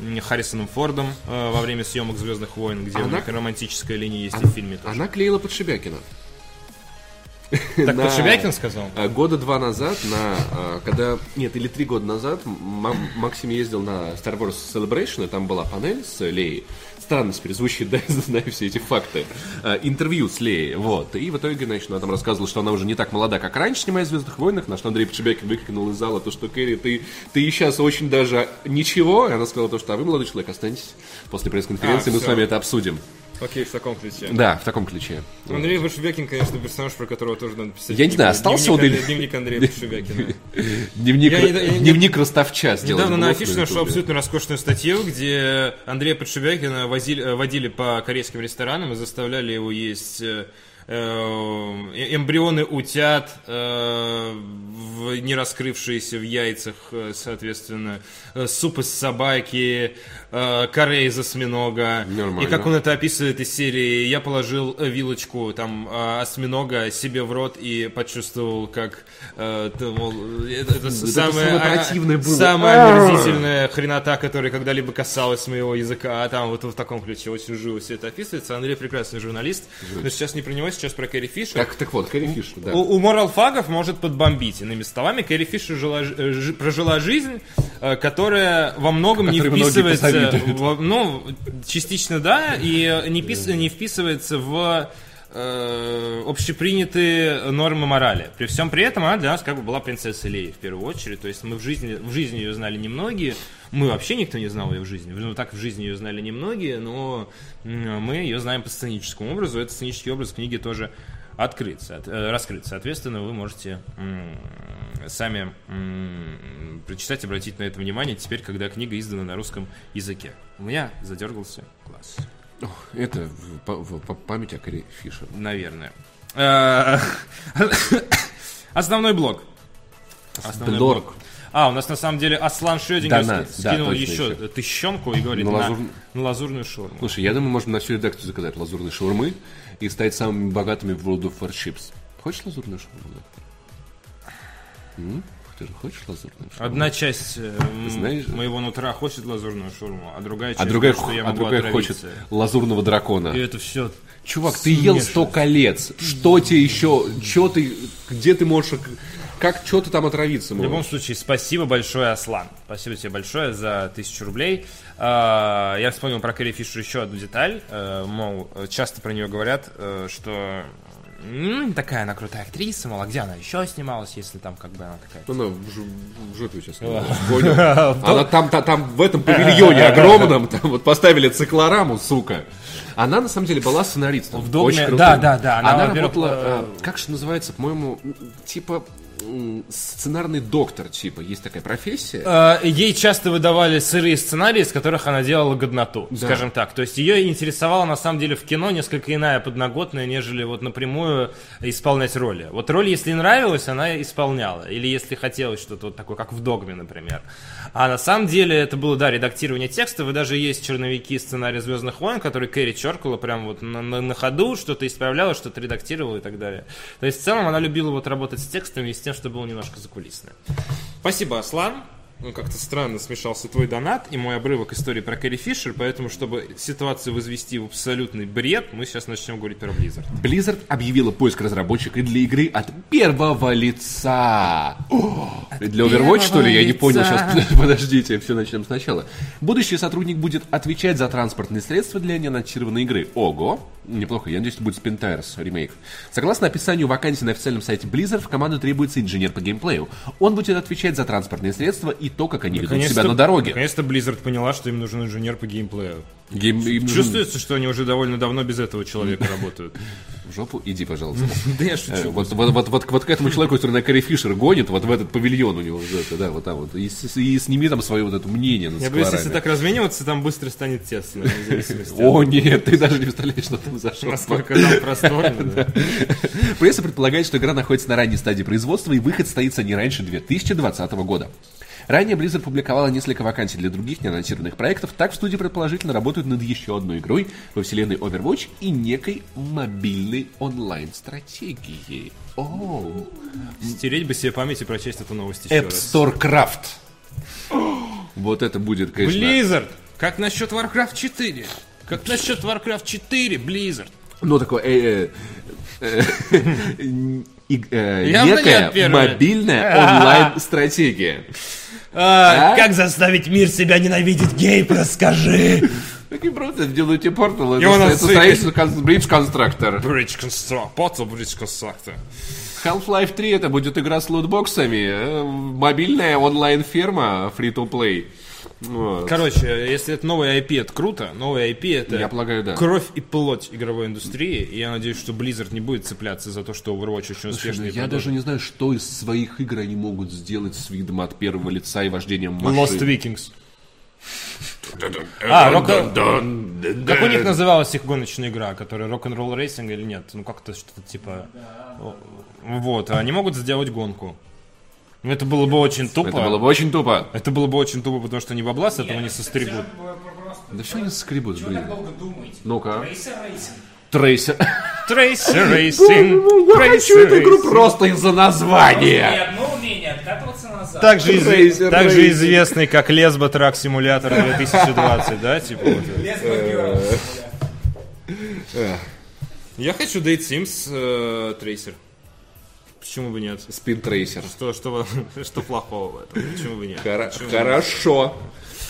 э, Харрисоном Фордом э, во время съемок Звездных войн, где у Она- них романтическая линия есть и в фильме тоже. Она клеила под Шебякина. Так на- Подшибякин сказал? А, Года два назад, на, а, когда, нет, или три года назад, Максим ездил на Star Wars Celebration, и там была панель с Леей. Странно теперь звучит, да, я знаю все эти факты. А, Интервью с Леей, вот. И в итоге, значит, она там рассказывала, что она уже не так молода, как раньше, снимая в «Звездных войнах», на что Андрей Подшибякин выкрикнул из зала то, что Кэрри, ты, ты сейчас очень даже ничего. И она сказала то, что а вы, молодой человек, останетесь после пресс-конференции, А, мы с всё. вами это обсудим. Окей, в таком ключе. Да, в таком ключе. Андрей Подшибякин, конечно, персонаж, про которого тоже надо писать. Я не знаю, остался он или- Дневник Андрея Подшибякина. Дневник, ростовча сделать. Недавно на афише на нашел абсолютно роскошную статью, где Андрея Подшибякина э, водили по корейским ресторанам и заставляли его есть э, эмбрионы утят, э, в- не раскрывшиеся в яйцах, э, соответственно, э, суп из собаки, э, каре из осьминога. Нормально. И как он это описывает из серии, я положил э, вилочку там э, осьминога себе в рот и почувствовал, как э, мол, это, это самое, самое а, самая омерзительная хренота, которая когда-либо касалась моего языка, а там вот в таком ключе очень живо все это описывается. Андрей прекрасный журналист, но сейчас не про него, сейчас про Кэрри Фишер. Так, так вот, Кэрри Фишер, да. У, у моралфагов может подбомбить. Иными словами, Кэрри Фишер жила, ж- э, жи- прожила жизнь, э, которая во многом не вписывается... во- ну, частично да, и не, пис- не вписывается в э, общепринятые нормы морали. При всем при этом она для нас как бы была принцессой Леей в первую очередь. То есть мы в жизни, в жизни ее знали немногие. Мы вообще никто не знал ее в жизни. Ну, так в жизни ее знали немногие, но мы ее знаем по сценическому образу. Этот сценический образ в книге тоже открыт, соот- э, раскрыт. Соответственно, вы можете сами прочитать, обратить на это внимание теперь, когда книга издана на русском языке. У меня задергался глаз. Это память о Кэрри Фишер. Наверное. Э, Основной блок. Основной Блок. А, у нас на самом деле Аслан Шрёдингер да, скинул точно еще еще. тыщенку и говорит На на, лазур- на лазурную шорму. Слушай, я думаю, можно на всю редакцию заказать лазурные шаурмы и стать самыми богатыми в World of Warships. Хочешь лазурную шаурму? да? М? Же хочешь лазурную шаурму? Одна часть э, Знаешь- моего нутра хочет лазурную шаурму, а другая часть А другая, что я а могу другая хочет отравиться. лазурного дракона. И это все Чувак, ты ел. 100 колец. Что тебе еще? Че ты? Где ты можешь? Как? Что ты там отравиться В любом можешь? случае, спасибо большое, Аслан. Спасибо тебе большое за тысячу рублей. А, Я вспомнил про Кэрри Фишер еще одну деталь. Э, Мол, часто про нее говорят, э, что м, такая она крутая актриса, мол, а где она еще снималась, если там как бы она такая... Она в, ж- в жопе сейчас. Понял? Она там, та- там в этом павильоне огромном, там вот поставили циклораму, сука. Она на самом деле была сценаристом. В «Догме», Очень да, да, да, она, Она, работала, э, э, как же называется, по-моему, типа сценарный доктор, типа, есть такая профессия. Э, Ей часто выдавали сырые сценарии, из которых она делала годноту, Да. скажем так. То есть ее интересовала на самом деле в кино несколько иная подноготная, нежели вот напрямую исполнять роли. Вот роль, если нравилась, она исполняла. Или если хотелось что-то вот такое, как в «Догме», например. А на самом деле это было, да, редактирование текстов, и даже есть черновики сценария «Звездных войн», которые Кэрри черкала прям вот на, на- на ходу, что-то исправляла, что-то редактировала и так далее. То есть в целом она любила вот работать с текстами и с тем, что было немножко закулисное. Спасибо, Аслан. Ну, как-то странно смешался твой донат и мой обрывок истории про Кэрри Фишер, поэтому, чтобы ситуацию возвести в абсолютный бред, мы сейчас начнем говорить про Blizzard. Blizzard объявила поиск разработчика для игры от первого лица. О, для Overwatch, что ли? Я не понял. лица. Сейчас, подождите, все начнем сначала. Будущий сотрудник будет отвечать за транспортные средства для неанонсированной игры. Ого! Неплохо, я надеюсь, это будет Spin Tires ремейк. Согласно описанию вакансии на официальном сайте Blizzard, в команду требуется инженер по геймплею. Он будет отвечать за транспортные средства и то, как они ведут себя на дороге. Наконец-то Blizzard поняла, что им нужен инженер по геймплею. Гейм- Чувствуется, что они уже довольно давно без этого человека работают. В жопу иди, пожалуйста. Да я Э, шучу. Вот, вот, вот, вот, вот к этому человеку, который на Кэрри Фишер гонит, вот в этот павильон у него, вот да, вот там вот, и, и сними там свое вот это мнение над Я боюсь, если так размениваться, там быстро станет тесно, О, нет, ты даже не представляешь, что там зашел. насколько там просторно. Пресса предполагает, что игра находится на ранней стадии производства, и выход состоится не раньше 2020 года. Ранее Blizzard публиковала несколько вакансий для других неанонсированных проектов, так в студии предположительно работают над еще одной игрой во вселенной Overwatch и некой мобильной онлайн-стратегией. О, Стереть бы себе память и прочесть эту новость еще App раз. Store Craft. Вот это будет, конечно... Blizzard! Как насчет Warcraft 4? Как насчет Warcraft 4, Blizzard? Ну, такое... э, э, э, э, Некая мобильная онлайн-стратегия. А, А? Как заставить мир себя ненавидеть гейп, расскажи! Такие просто делают тебе портал. Это это кон- Bridge Constructor. Bridge Constructor, Portal Bridge Constructor. Half-Life 3 это будет игра с лутбоксами. э, Мобильная онлайн-ферма free-to-play. Вот. Короче, если это новый IP, это круто. Новый IP это Я полагаю, да. кровь и плоть игровой индустрии. И я надеюсь, что Blizzard не будет цепляться за то, что Overwatch очень успешно. Ну, Я продолжит. даже не знаю, что из своих игр они могут сделать с видом от первого лица и вождением машин. Lost Vikings. А, Rock... Как у них называлась их гоночная игра, которая Rock'n'Roll Racing или нет? Ну, как-то что-то типа... Вот, а они могут сделать гонку. Ну, это было бы очень тупо. Это было бы очень тупо. Это было бы очень тупо, потому что они бабла с этого не состригут. Да все они скребут, Чего блин. так долго думаете? Ну-ка. Racer racing. Трейсер. Tracer Racing. Я хочу эту игру просто из-за названия. ни одно умение откатываться назад. Также, Tracer также известный как Лесбо Трак Симулятор 2020, да? Типа вот. Лесбо Girls. Я хочу Date Sims э, Tracer. Почему бы нет? Спин трейсер. Что, что, что плохого в этом? Почему бы нет? Хоро- Почему бы нет?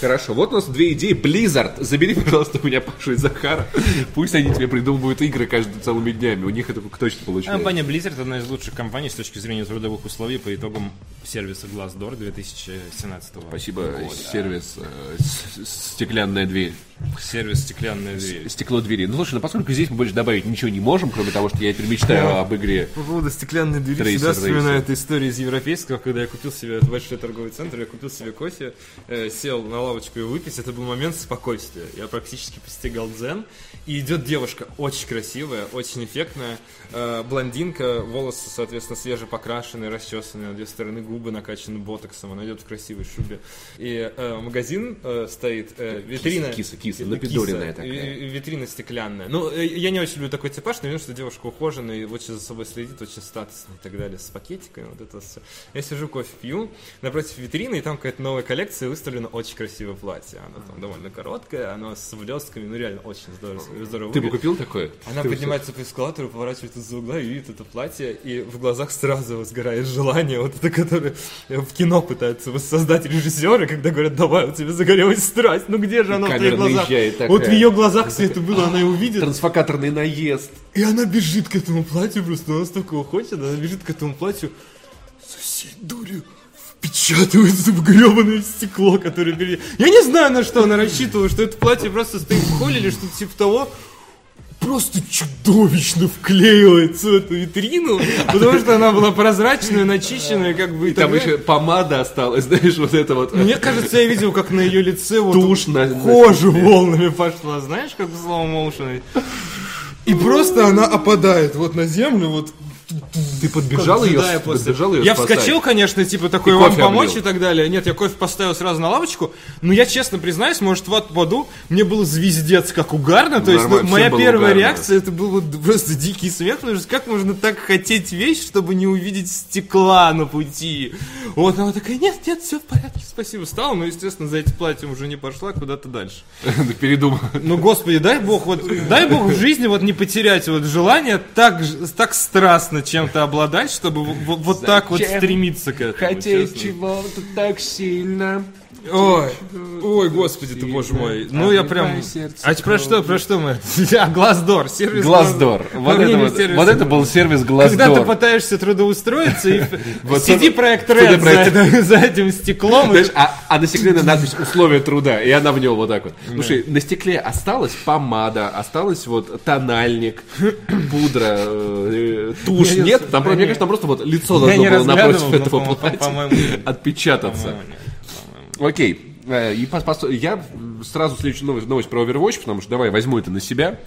Хорошо. Вот у нас две идеи. Blizzard, забери, пожалуйста, у меня Пашу и Захара. Пусть они тебе придумывают игры каждый целыми днями. У них это точно получается. Компания Blizzard одна из лучших компаний с точки зрения трудовых условий по итогам сервиса Glassdoor 2017 года. Спасибо, сервис э, «Стеклянная дверь». Сервис «Стеклянная дверь». Стекло двери. Ну, слушай, ну поскольку здесь мы больше добавить ничего не можем, кроме того, что я теперь мечтаю об игре. По поводу стеклянной двери всегда вспоминаю эту историю из европейского, когда я купил себе в большой торговый центр, я купил себе кофе, э, сел на лавочку и выпить. Это был момент спокойствия. Я практически постигал дзен. И идет девушка очень красивая, очень эффектная, э, блондинка, волосы, соответственно, свежепокрашенные, расчесанные на две стороны, губы накачаны ботоксом. Она идет в красивой шубе. И э, магазин э, стоит, э, витрина... киса, киса, Э, напидоренная киса, такая. и витрина стеклянная. Ну, э, я не очень люблю такой типаж, но вижу, что девушка ухоженная, и очень за собой следит, очень статусная и так далее, с пакетиками, вот это все. Я сижу, кофе пью, напротив витрины, и там какая-то новая коллекция, выставлена очень красивое платье. Оно там довольно короткое, оно с блестками, ну реально очень здорово, здорово Ты бы купил такое? Она Ты поднимается по эскалатору, поворачивает из-за угла и видит это платье, и в глазах сразу возгорает желание, вот это, которое в кино пытаются воссоздать режиссеры, когда говорят, давай, у тебя загорелась страсть, ну где же оно в твоих глазах? Вот в ее глазах все это было, она и увидит. Трансфокаторный наезд. И она бежит к этому платью, просто она настолько его хочет, она бежит к этому платью со всей дурью впечатывается в гребаное стекло, которое перед... Я не знаю, на что она рассчитывала, что это платье просто стоит в холле или что-то типа того. Просто чудовищно вклеивается в эту витрину, потому что она была прозрачная, начищенная, как бы и Там еще помада осталась, знаешь, вот это вот. Мне кажется, я видел, как на ее лице вот Тушь на- волнами пошла, знаешь, как в motion. И просто она опадает вот на землю, вот Ты подбежал ее, после- подбежал ее Я спасать. вскочил, конечно, типа такой И вам помочь облил. и так далее. Нет, я кофе поставил сразу на лавочку. Но я честно признаюсь, может, в отпаду мне было звездец как угарно. То есть, ну, моя первая угарно. реакция это был вот просто дикий смех, потому что как можно так хотеть вещь, чтобы не увидеть стекла на пути? Вот она такая, нет, нет, все в порядке, спасибо. Встала, но, естественно, за этим платьем уже не пошла куда-то дальше. Передумал. Ну, господи, дай бог, вот, дай бог в жизни вот не потерять вот желание так, так страстно чем-то обладать, чтобы в- в- вот так вот стремиться к этому. честно. чего-то так сильно. Ой, ой, господи ты, боже мой. Ну, я прям... А про что, про что мы? А, Глаздор, сервис Глаздор. Вот Во это вот, вот это был сервис Когда ты Глаздор. пытаешься трудоустроиться, и сиди проект Red за этим стеклом. а, а на стекле надпись «Условия труда», и она в нем вот так вот. Слушай, на стекле осталась помада, осталась вот тональник, пудра, э, тушь. Нет, там, мне не- кажется, там просто вот лицо должно было напротив этого платья отпечататься. Окей. Э, И пос- пос- я сразу следующую новость, новость про Overwatch, потому что давай возьму это на себя.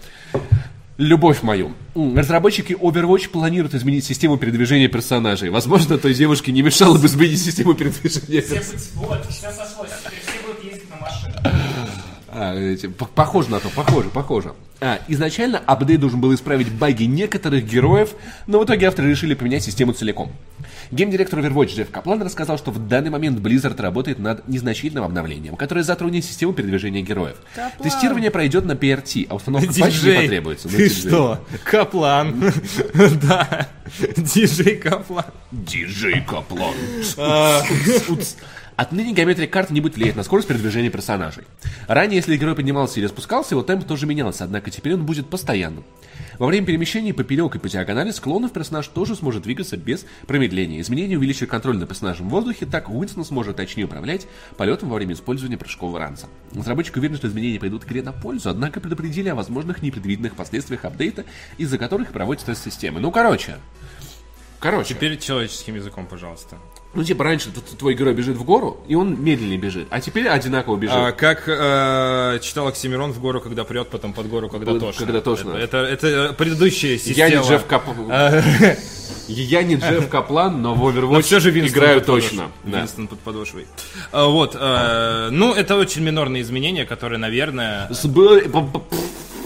Любовь мою. Разработчики Overwatch планируют изменить систему передвижения персонажей. Возможно, той девушке не мешало бы изменить систему передвижения персонажей. все сошлось. А, эти, похоже на то, похоже, похоже. А, изначально апдейт должен был исправить баги некоторых героев, но в итоге авторы решили поменять систему целиком. Геймдиректор Overwatch Джефф Каплан рассказал, что в данный момент Blizzard работает над незначительным обновлением, которое затронет систему передвижения героев. Тестирование пройдет на PRT, а установка патча не потребуется. Ты диджей. что? Каплан. Да. Диджей Каплан. Диджей Каплан. Отныне геометрия карты не будет влиять на скорость передвижения персонажей. Ранее, если герой поднимался или спускался, его темп тоже менялся, однако теперь он будет постоянным. Во время перемещения поперек и по диагонали склонов персонаж тоже сможет двигаться без промедления. Изменение увеличит контроль над персонажем в воздухе, так Уинстон сможет точнее управлять полетом во время использования прыжкового ранца. Разработчики уверены, что изменения пойдут игре на пользу, однако предупредили о возможных непредвиденных последствиях апдейта, из-за которых проводят тест-системы. Ну, короче. Короче. Теперь человеческим языком, пожалуйста. Ну, типа, раньше твой герой бежит в гору, и он медленнее бежит, а теперь одинаково бежит. А, как э, читал Оксимирон в гору, когда прет, потом под гору, когда Под- тошно. когда тошно. Это, это, это предыдущая система. Я не Джефф Каплан. Я не Джефф Каплан, но в Но Overwatch все же Винстон играю точно. Да. Винстон под подошвой. А, вот. э, ну, это очень минорные изменения, которые, наверное... С- б-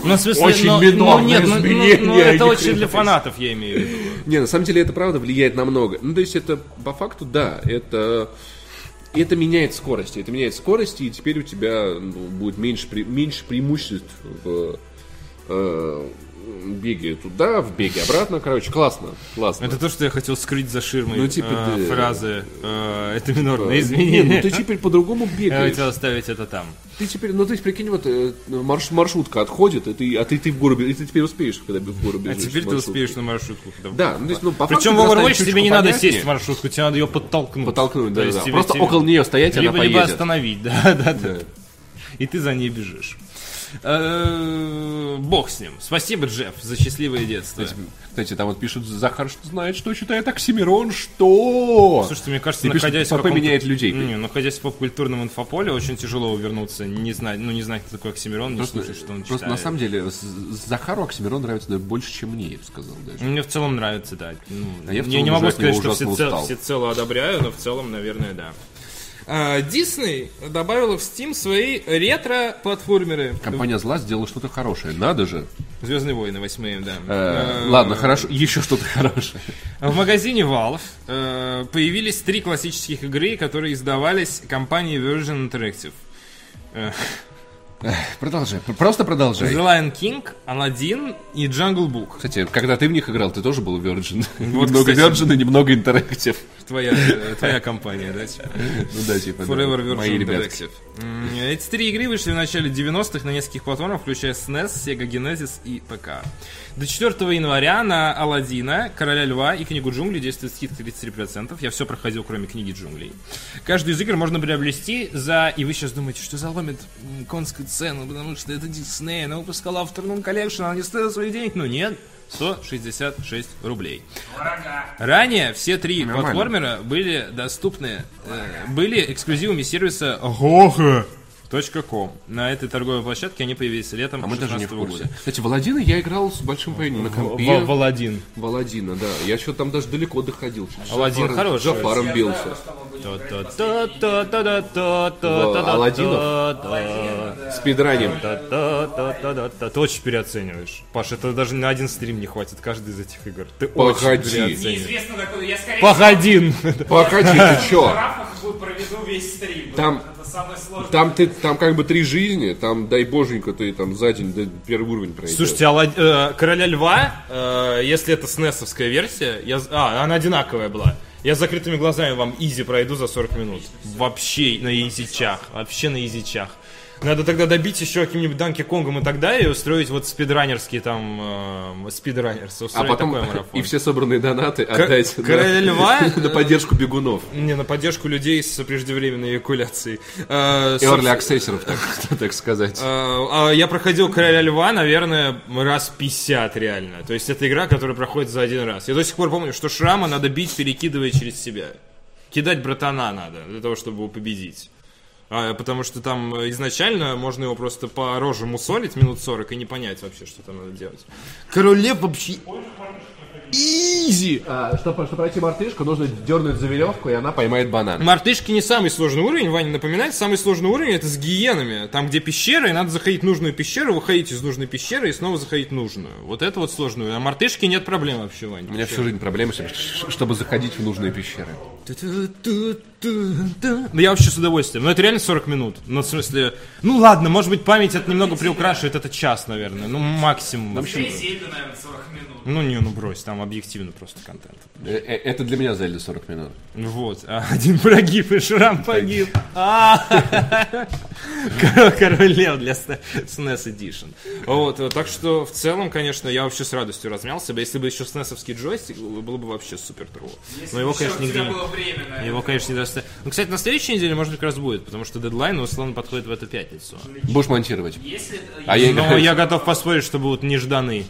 Ну, в смысле, Очень но- минорные ну, нет, ну, ну, изменения, ну, ни это очень для фанатов, я имею в виду. Не, на самом деле это правда влияет на много. Ну, то есть это по факту, да, это... Это меняет скорость. Это меняет скорость, и теперь у тебя ну, будет меньше, пре- меньше преимуществ в э, беге туда, в беге обратно. Короче, классно. Классно. Это то, что я хотел скрыть за ширмой Ну, типа, э, да. фразы. э, это минорные Не, изменения. ну ты теперь по-другому Я бегаешь. хотел оставить это там. Ты теперь, ну ты прикинь, вот э, марш- маршрутка отходит, и ты, а ты, ты в гору бежишь, и ты теперь успеешь, когда в гору А бежишь. теперь в ты успеешь на маршрутку. Да, ну, то есть, ну, по Причем в Overwatch тебе не надо сесть в маршрутку, тебе надо ее подтолкнуть. Подтолкнуть, То да, да. Просто около нее стоять, либо, она либо поедет. остановить, да, да, да. И ты за ней бежишь. Э, Бог с ним. Спасибо, Джефф, за счастливое детство. Кстати, там вот пишут, Захар что знает, что читает Оксимирон, что? Слушайте, мне кажется, И пишут, находясь в «Папа каком-то- меняет людей». Не, находясь в поп-культурном инфополе, очень тяжело увернуться, не знать, ну не знать, кто такой Оксимирон, не Просто, слушать, что он просто читает. на самом деле Захару Оксимирон нравится наверное, больше, чем мне, я бы сказал даже. Мне в целом нравится, да. Ну, А я в не, не могу сказать, что всецело, устал. всецело одобряю, но в целом, наверное, да. Дисней добавила в Steam свои ретро-платформеры. Компания зла сделала что-то хорошее, надо же. Звездные войны восьмые, да. Э, Э, Ладно, хорошо, еще что-то хорошее. В магазине Valve э, появились три классических игры, которые издавались компанией Virgin Interactive. Продолжай, просто продолжай. The Lion King, Aladdin и Jungle Book. Кстати, когда ты в них играл, ты тоже был Virgin. Вот, немного кстати. Virgin и немного Interactive. Твоя, э, твоя компания, да? типа? Ну да, типа, да, Forever Virtual мои ребята. Interactive. Эти три игры вышли в начале 90-х на нескольких платформах, включая SNES, Sega Genesis и ПК. До 4 января на Аладдина, Короля Льва и Книгу Джунглей действует скидка 33%. Я все проходил, кроме Книги Джунглей. Каждую из игр можно приобрести за... И вы сейчас думаете, что заломит м, конскую цену, потому что это Дисней, она выпускала Afternoon Collection, она не стоила своих денег. Но нет, 166 рублей. Ранее все три Нормально. платформера были доступны, э, были эксклюзивами сервиса Goha.com. На этой торговой площадке они появились летом А мы даже не в 16 курсе. года. Кстати, Валадина я играл с большим поедем на компе. Валадин. Валадина, да. Я что там даже далеко доходил. Джафаром- хороший. Джафаром бился. знаю, что мы будем играть в Спидраним. Ты очень переоцениваешь. Паш, это даже на один стрим не хватит, каждый из этих игр. Ты Погоди. Погодин. Погоди, ты в чё? рафах будет проведу весь стрим. Там- Это самое сложное. Там ты, там как бы три жизни, там, дай боженька, ты там за день до первый уровень пройдешь. Слушайте, Алла- э, Короля Льва, э, если это снесовская версия, я, а, она одинаковая была. Я с закрытыми глазами вам изи пройду за 40 минут. Вообще на изичах. Вообще на изичах. Надо тогда добить еще каким-нибудь Данки Конгом и так далее, и устроить вот спидранерский там э, спидранерс. а потом и все собранные донаты отдать на- Короля Льва, на поддержку бегунов. Не, на поддержку людей с преждевременной эякуляцией. Э, И орли аксессоров, так, так сказать. А, а Я проходил Короля Льва, наверное, раз 50 реально. То есть это игра, которая проходит за один раз. Я до сих пор помню, что шрама надо бить, перекидывая через себя. Кидать братана надо, для того, чтобы его победить. А, потому что там э, изначально можно его просто по роже мусолить минут 40 и не понять вообще, что там надо делать. Король Лев вообще... Изи! чтобы, пройти мартышку, нужно дернуть за веревку, и она поймает банан. Мартышки не самый сложный уровень, Ваня напоминает. Самый сложный уровень это с гиенами. Там, где пещера, и надо заходить в нужную пещеру, выходить из нужной пещеры и снова заходить в нужную. Вот это вот сложную. А мартышки нет проблем вообще, Ваня. У меня всю жизнь проблемы, чтобы- чтобы заходить в нужные пещеры. Да я вообще с удовольствием. Но это реально 40 минут. Ну, в смысле... Ну, ладно, может быть, память это немного приукрашивает. Это час, наверное. Ну, максимум. Скорее Зельда, наверное, 40 минут. Ну, не, ну брось, там объективно просто контент. Э, э, Это для меня Зельда 40 минут. Вот, а один прогиб и Шрам погиб. А! Король- Лев для SNES Edition. Вот, э, так что в целом, конечно, я вообще с радостью размялся бы. Если бы еще снесовский джойстик, был, было бы вообще супер тру. Но его, конечно, нигде Его, конечно, не достать. Ну, кстати, на следующей неделе, может быть, как раз будет, потому что дедлайн, условно, подходит в эту пятницу. Будешь монтировать. Если А я Но я готов поспорить, что будут нежданы.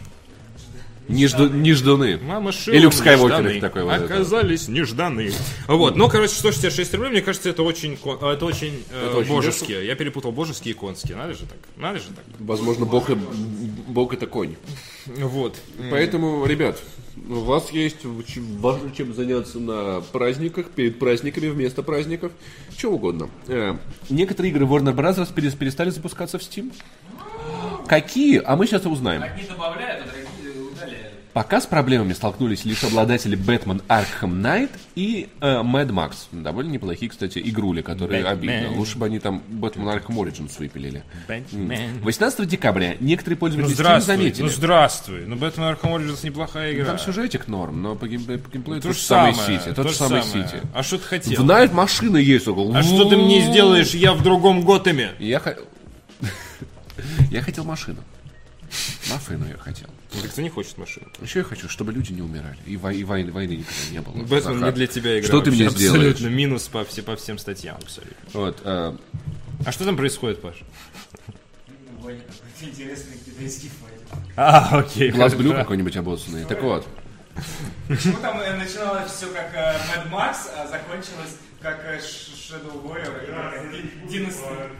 Нежду- Нежданы. Мама И Люк Скайуокер такой вот это. Оказались нежданы. Вот, ну, короче, 166 рублей, мне кажется, это очень, кон- это очень, э, Это очень божеские. Я перепутал божеские и конские. Надо же так, надо же так. Возможно, бог, и- бог это конь. Вот. Поэтому, ребят, у вас есть важно чем заняться на праздниках, перед праздниками, вместо праздников, что угодно. Э, Некоторые игры Warner Bros. перес- перестали запускаться в Steam. Какие? А мы сейчас узнаем. одни добавляют, а. Пока с проблемами столкнулись лишь обладатели Batman Arkham Knight и э, Mad Max. Довольно неплохие, кстати, игрули, которые Batman. обидно. Лучше бы они там Batman Arkham Origins выпилили. Бэтмен. 18 декабря некоторые Ну пользователи Steam здравствуй, заметили. ну здравствуй. Ну Batman Arkham Origins неплохая игра. Там сюжетик норм, но по, геймплей- по геймплею То тот же самый Сити. то Тот же самый. Сити. А что ты хотел? В Night машина есть около. А что ты мне сделаешь? Я в другом Готэме. Я хотел машину. Машину я хотел. Ну, Так кто не хочет машину? Еще я хочу, чтобы люди не умирали. И, вой- и войны, войны никогда не было. Бэтмен не для тебя игра. Что ты мне сделаешь? Абсолютно минус по, все, по всем статьям. Абсолютно. Вот, э, А что там происходит, Паш? Интересный китайский файтинг. А, окей. глаз блю какой-нибудь обоссанный. Так вот, Почему там э, начиналось все как э, Mad Max, а закончилось как э, Shadow Warrior Dynasty?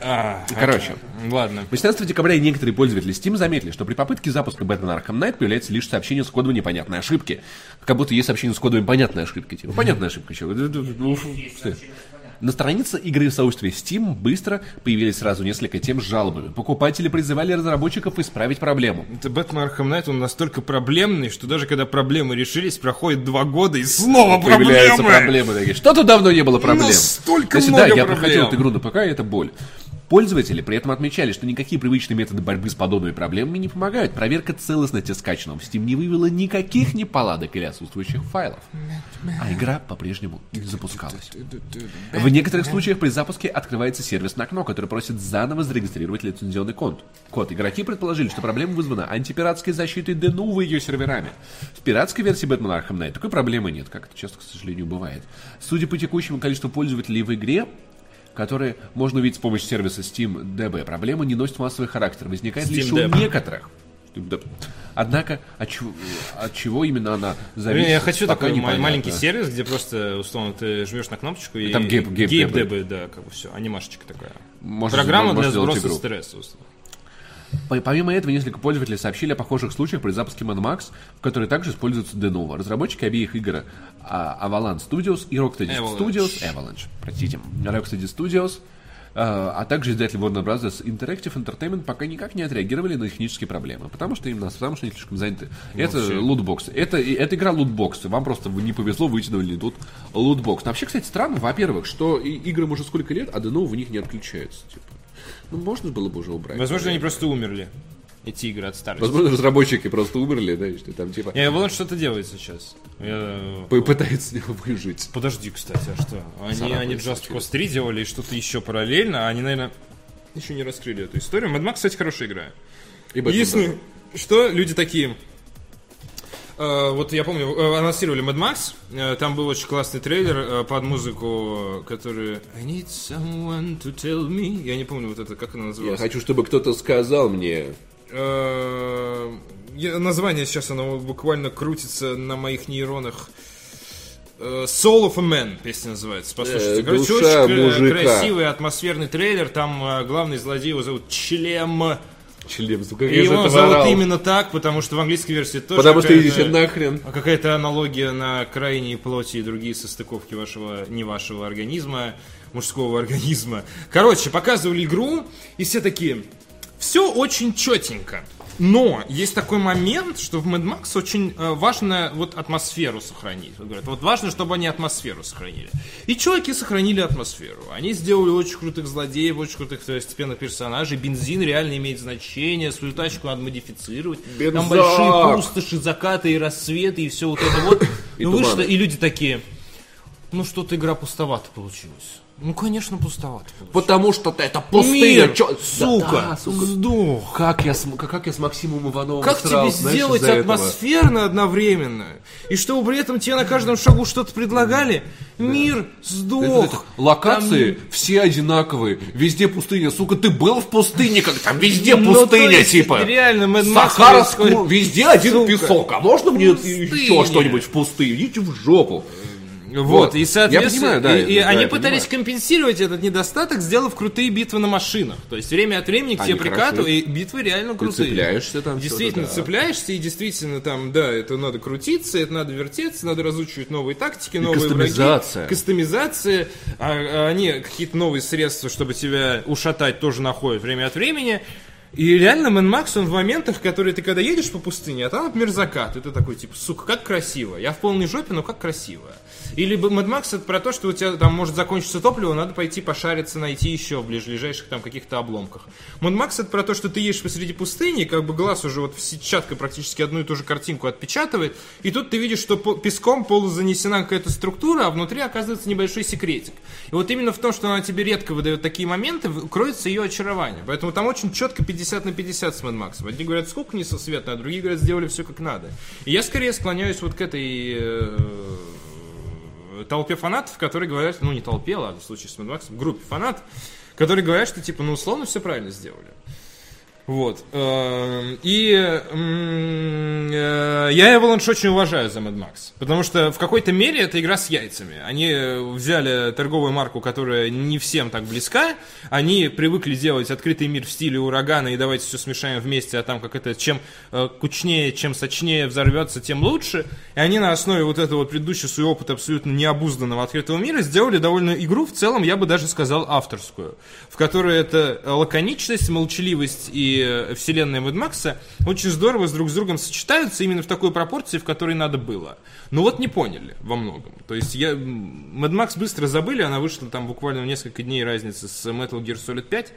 А, короче. Ладно. 18 декабря некоторые пользователи Steam заметили, что при попытке запуска Batman Arkham Knight появляется лишь сообщение с кодом непонятной ошибки. Как будто есть сообщение с кодом понятной ошибки. Типа, понятная ошибка, чего? На странице игры в сообществе Steam быстро появились сразу несколько тем с жалобами. Покупатели призывали разработчиков исправить проблему. Это Бэтмен Arkham Knight, он настолько проблемный, что даже когда проблемы решились, проходит два года и снова Появляются проблемы. проблемы такие. Что-то давно не было проблем. Настолько Кстати, много да, я проблем. проходил эту игру на ПК, и это боль. Пользователи при этом отмечали, что никакие привычные методы борьбы с подобными проблемами не помогают. Проверка целостности скачанного в Steam не вывела никаких неполадок или отсутствующих файлов. А игра по-прежнему не запускалась. В некоторых случаях при запуске открывается сервисное окно, которое просит заново зарегистрировать лицензионный код. Код. Игроки предположили, что проблема вызвана антипиратской защитой Denuvo ее серверами. В пиратской версии Batman Arkham Knight такой проблемы нет, как это часто, к сожалению, бывает. Судя по текущему количеству пользователей в игре, которые можно увидеть с помощью сервиса Steam DB. Проблема не носит массовый характер, возникает лишь у SteamDB. некоторых. Однако, от чего, от чего именно она зависит, Я хочу такой непонятно. маленький сервис, где просто, условно, ты жмешь на кнопочку и... там гейп- гейп DB, да, как бы все, анимашечка такая. Можно- Программа можно для сброса игру. стресса, условно. По- Помимо этого, несколько пользователей сообщили о похожих случаях при запуске Mad Max, в которой также используется Denuvo. Разработчики обеих игр а, Avalanche Studios и Rocksteady. Studios, Avalanche, простите, Rocksteady Studios, а а также издатель Warner Bros. Interactive Entertainment пока никак не отреагировали на технические проблемы, потому что именно потому что они слишком заняты. Это вообще. лутбоксы. Это, это игра лутбоксы. Вам просто не повезло, вытянули тут лутбокс. Но вообще, кстати, странно, во-первых, что играм уже сколько лет, а Denuvo в них не отключается. Типа. Ну, можно было бы уже убрать. Возможно, они просто умерли, эти игры от старости. Возможно, разработчики просто умерли, да, и что там типа Я Avalanche что-то делает сейчас. Я- п- пытаются с него выжить. Подожди, кстати, а что? Они, они Just. Cause 3 делали и что-то еще параллельно, а они, наверное, еще не раскрыли эту историю. Mad Max, кстати, хорошая игра. И Единственное, что люди такие... э, вот я помню, э, анонсировали Mad Max, э, там был очень классный трейлер под музыку, который I need someone to tell me. Я не помню вот это, как она Я называлась. хочу, чтобы кто-то сказал мне. Я- Название сейчас оно буквально крутится на моих нейронах. Soul of a Man песня называется. Послушайте. Э, Короче, очень мужика. красивый атмосферный трейлер. Там главный злодей его зовут Члем. Член, сука, И его зовут именно так, потому что в английской версии тоже Потому что идите нахрен. а какая-то аналогия на крайние плоти и другие состыковки вашего, не вашего организма, мужского организма. Короче, показывали игру, и все такие, все очень четенько. Но есть такой момент, что в Mad Max очень э, важно вот атмосферу сохранить. Вот говорят, вот важно, чтобы они атмосферу сохранили. И чуваки сохранили атмосферу. Они сделали очень крутых злодеев, очень крутых второстепенных персонажей. Бензин реально имеет значение, свою тачку надо модифицировать. Там Бензак! большие пустоши, закаты и рассветы, и все вот это вот. И Ну вышло, и люди такие, ну что-то игра пустовато получилась. Ну, конечно, пустовато. Потому что это пустыня. Мир, чё- сука, Да, да, сука. сдох. Как я, с, как я с Максимом Ивановым Как тебе срал, знаешь, сделать из-за этого? атмосферно одновременно? И чтобы при этом тебе на каждом шагу что-то предлагали? Мир сдох. Это- это- локации все одинаковые. Везде пустыня. Сука, ты был в пустыне, как там везде Ну, пустыня, есть, типа. реально, происходит- ску- везде один Сука. песок. А можно мне Пустыня. еще что-нибудь в пустыне? Идите в жопу. Вот, Вот. и соответственно, Я понимаю, да, и, и да, они пытались понимаю. компенсировать этот недостаток, сделав крутые битвы на машинах. То есть время от времени к тебе прикатывают, и битвы реально крутые. цепляешься там Действительно, да. цепляешься, и действительно там, да, это надо крутиться, это надо вертеться, надо разучивать новые тактики, новые кастомизация. враги. Кастомизация. А, а они какие-то новые средства, чтобы тебя ушатать, тоже находят время от времени. И реально Мэн Макс, он в моментах, которые ты когда едешь по пустыне, а там, например, закат, и ты такой, типа, сука, как красиво. Я в полной жопе, но как красиво. Или Mad Max это про то, что у тебя там может закончиться топливо, надо пойти пошариться, найти еще в ближ- ближайших там каких-то обломках. Mad Max это про то, что ты едешь посреди пустыни, как бы глаз уже вот сетчаткой практически одну и ту же картинку отпечатывает, и тут ты видишь, что песком полузанесена какая-то структура, а внутри оказывается небольшой секретик. И вот именно в том, что она тебе редко выдает такие моменты, кроется ее очарование. Поэтому там очень четко 50 на 50 с Mad Max. Одни говорят, сколько несусветно, а другие говорят, сделали все как надо. И я скорее склоняюсь вот к этой э, толпе фанатов, которые говорят, ну не толпе, ладно, в случае с Mad Max, группе фанатов, которые говорят, что типа, ну условно все правильно сделали. Вот. Эм, И э, я Avalanche очень уважаю за Mad Max. Потому что в какой-то мере это игра с яйцами. Они взяли торговую марку, которая не всем так близка. Они привыкли делать открытый мир в стиле урагана и давайте все смешаем вместе, а там как это, чем э, кучнее, чем сочнее взорвется, тем лучше. И они на основе вот этого предыдущего своего опыта абсолютно необузданного открытого мира сделали довольно игру, в целом, я бы даже сказал, авторскую. В которой это лаконичность, молчаливость и э, вселенная Mad Макса очень здорово с друг с другом сочетаются именно в такой пропорции, в которой надо было. Но вот не поняли во многом. То есть я... Mad Max быстро забыли, она вышла там буквально в несколько дней разницы с Metal Gear Solid 5,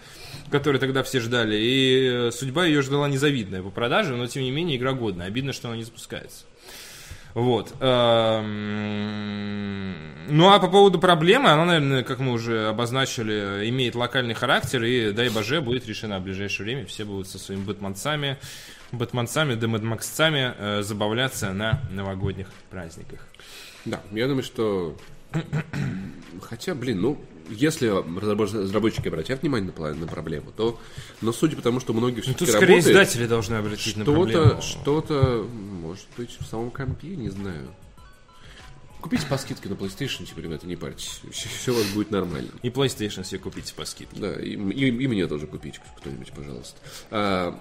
который тогда все ждали, и э, судьба ее ждала незавидная по продаже, но тем не менее игра годная. Обидно, что она не запускается. Вот. Эм, Ну а по поводу проблемы, она, наверное, как мы уже обозначили, имеет локальный характер, и дай боже, будет решена в ближайшее время. Все будут со своими бэтменцами, бэтменцами, да мэдмаксцами э, забавляться на новогодних праздниках. Да, я думаю, что... Хотя, блин, ну, если разработ- разработчики обратят внимание на, проблему, то... Но судя по тому, что многие Ну, все-таки тут скорее работают, издатели должны обратить на проблему. что-то, может быть, в самом компе, не знаю. Купите по скидке на PlayStation, типа, ребята, не парьтесь. Все у вас будет нормально. И PlayStation себе купите по скидке. Да, и, и- и мне тоже купить кто-нибудь, пожалуйста. А,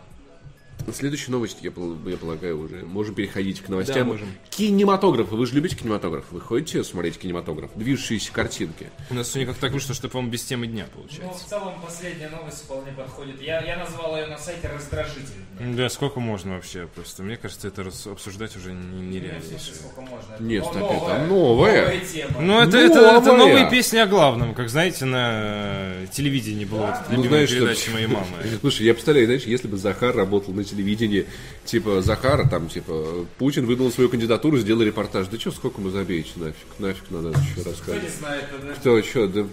следующая новость, я, я полагаю, уже можем переходить к новостям. Да, можем. Кинематограф. Вы же любите кинематограф? Вы ходите смотреть кинематограф? Движущиеся картинки. У нас сегодня как так вышло, что, по-моему, без темы дня Ну, получается. в целом, последняя новость вполне подходит. Я, я назвал ее на сайте раздражительной. Да, сколько можно вообще просто? Мне кажется, это обсуждать уже не- Ну, нереально. смысле, сколько можно? Нет, Но- так новая- это новая. новая тема. Ну, это, это, это Новая. новые песни о главном, как знаете, на э, телевидении было вот эта Ну, знаешь, передача что- моей мамы. Слушай, я представляю, знаешь, если бы Захар работал на телевидении, типа Захара, там, типа, Путин выдал свою кандидатуру, сделал репортаж. Да что, сколько мы забейте, нафиг, нафиг надо еще Кто не рассказывать. знает, это- Кто, что, да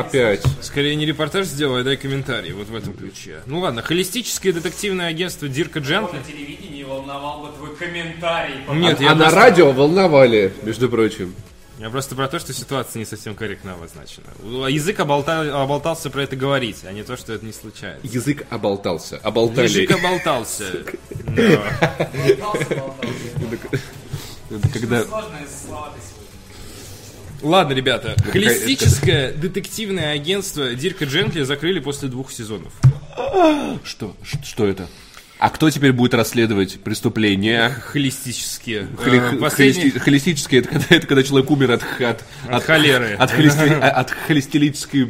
опять. Скорее не репортаж сделай, а дай комментарий вот в этом ключе. Ну ладно, холистическое детективное агентство Дирка Джентли. на телевидении волновал бы твой комментарий. Нет, а я а на радио волновали, между прочим. Я просто про то, что ситуация не совсем корректно обозначена. Язык оболта- оболтался про это говорить, а не то, что это не случается. Язык оболтался, оболтали. Язык оболтался. Когда... Сложные слова ты сегодня. Ладно, ребята, холистическое детективное агентство Дирка Джентли закрыли после двух сезонов. Что? Что это? А кто теперь будет расследовать преступления? Холистические. Холи- Э, последний- холисти- Холистическое, это когда, это когда человек умер от, от, От холеры. От, а- от холестилической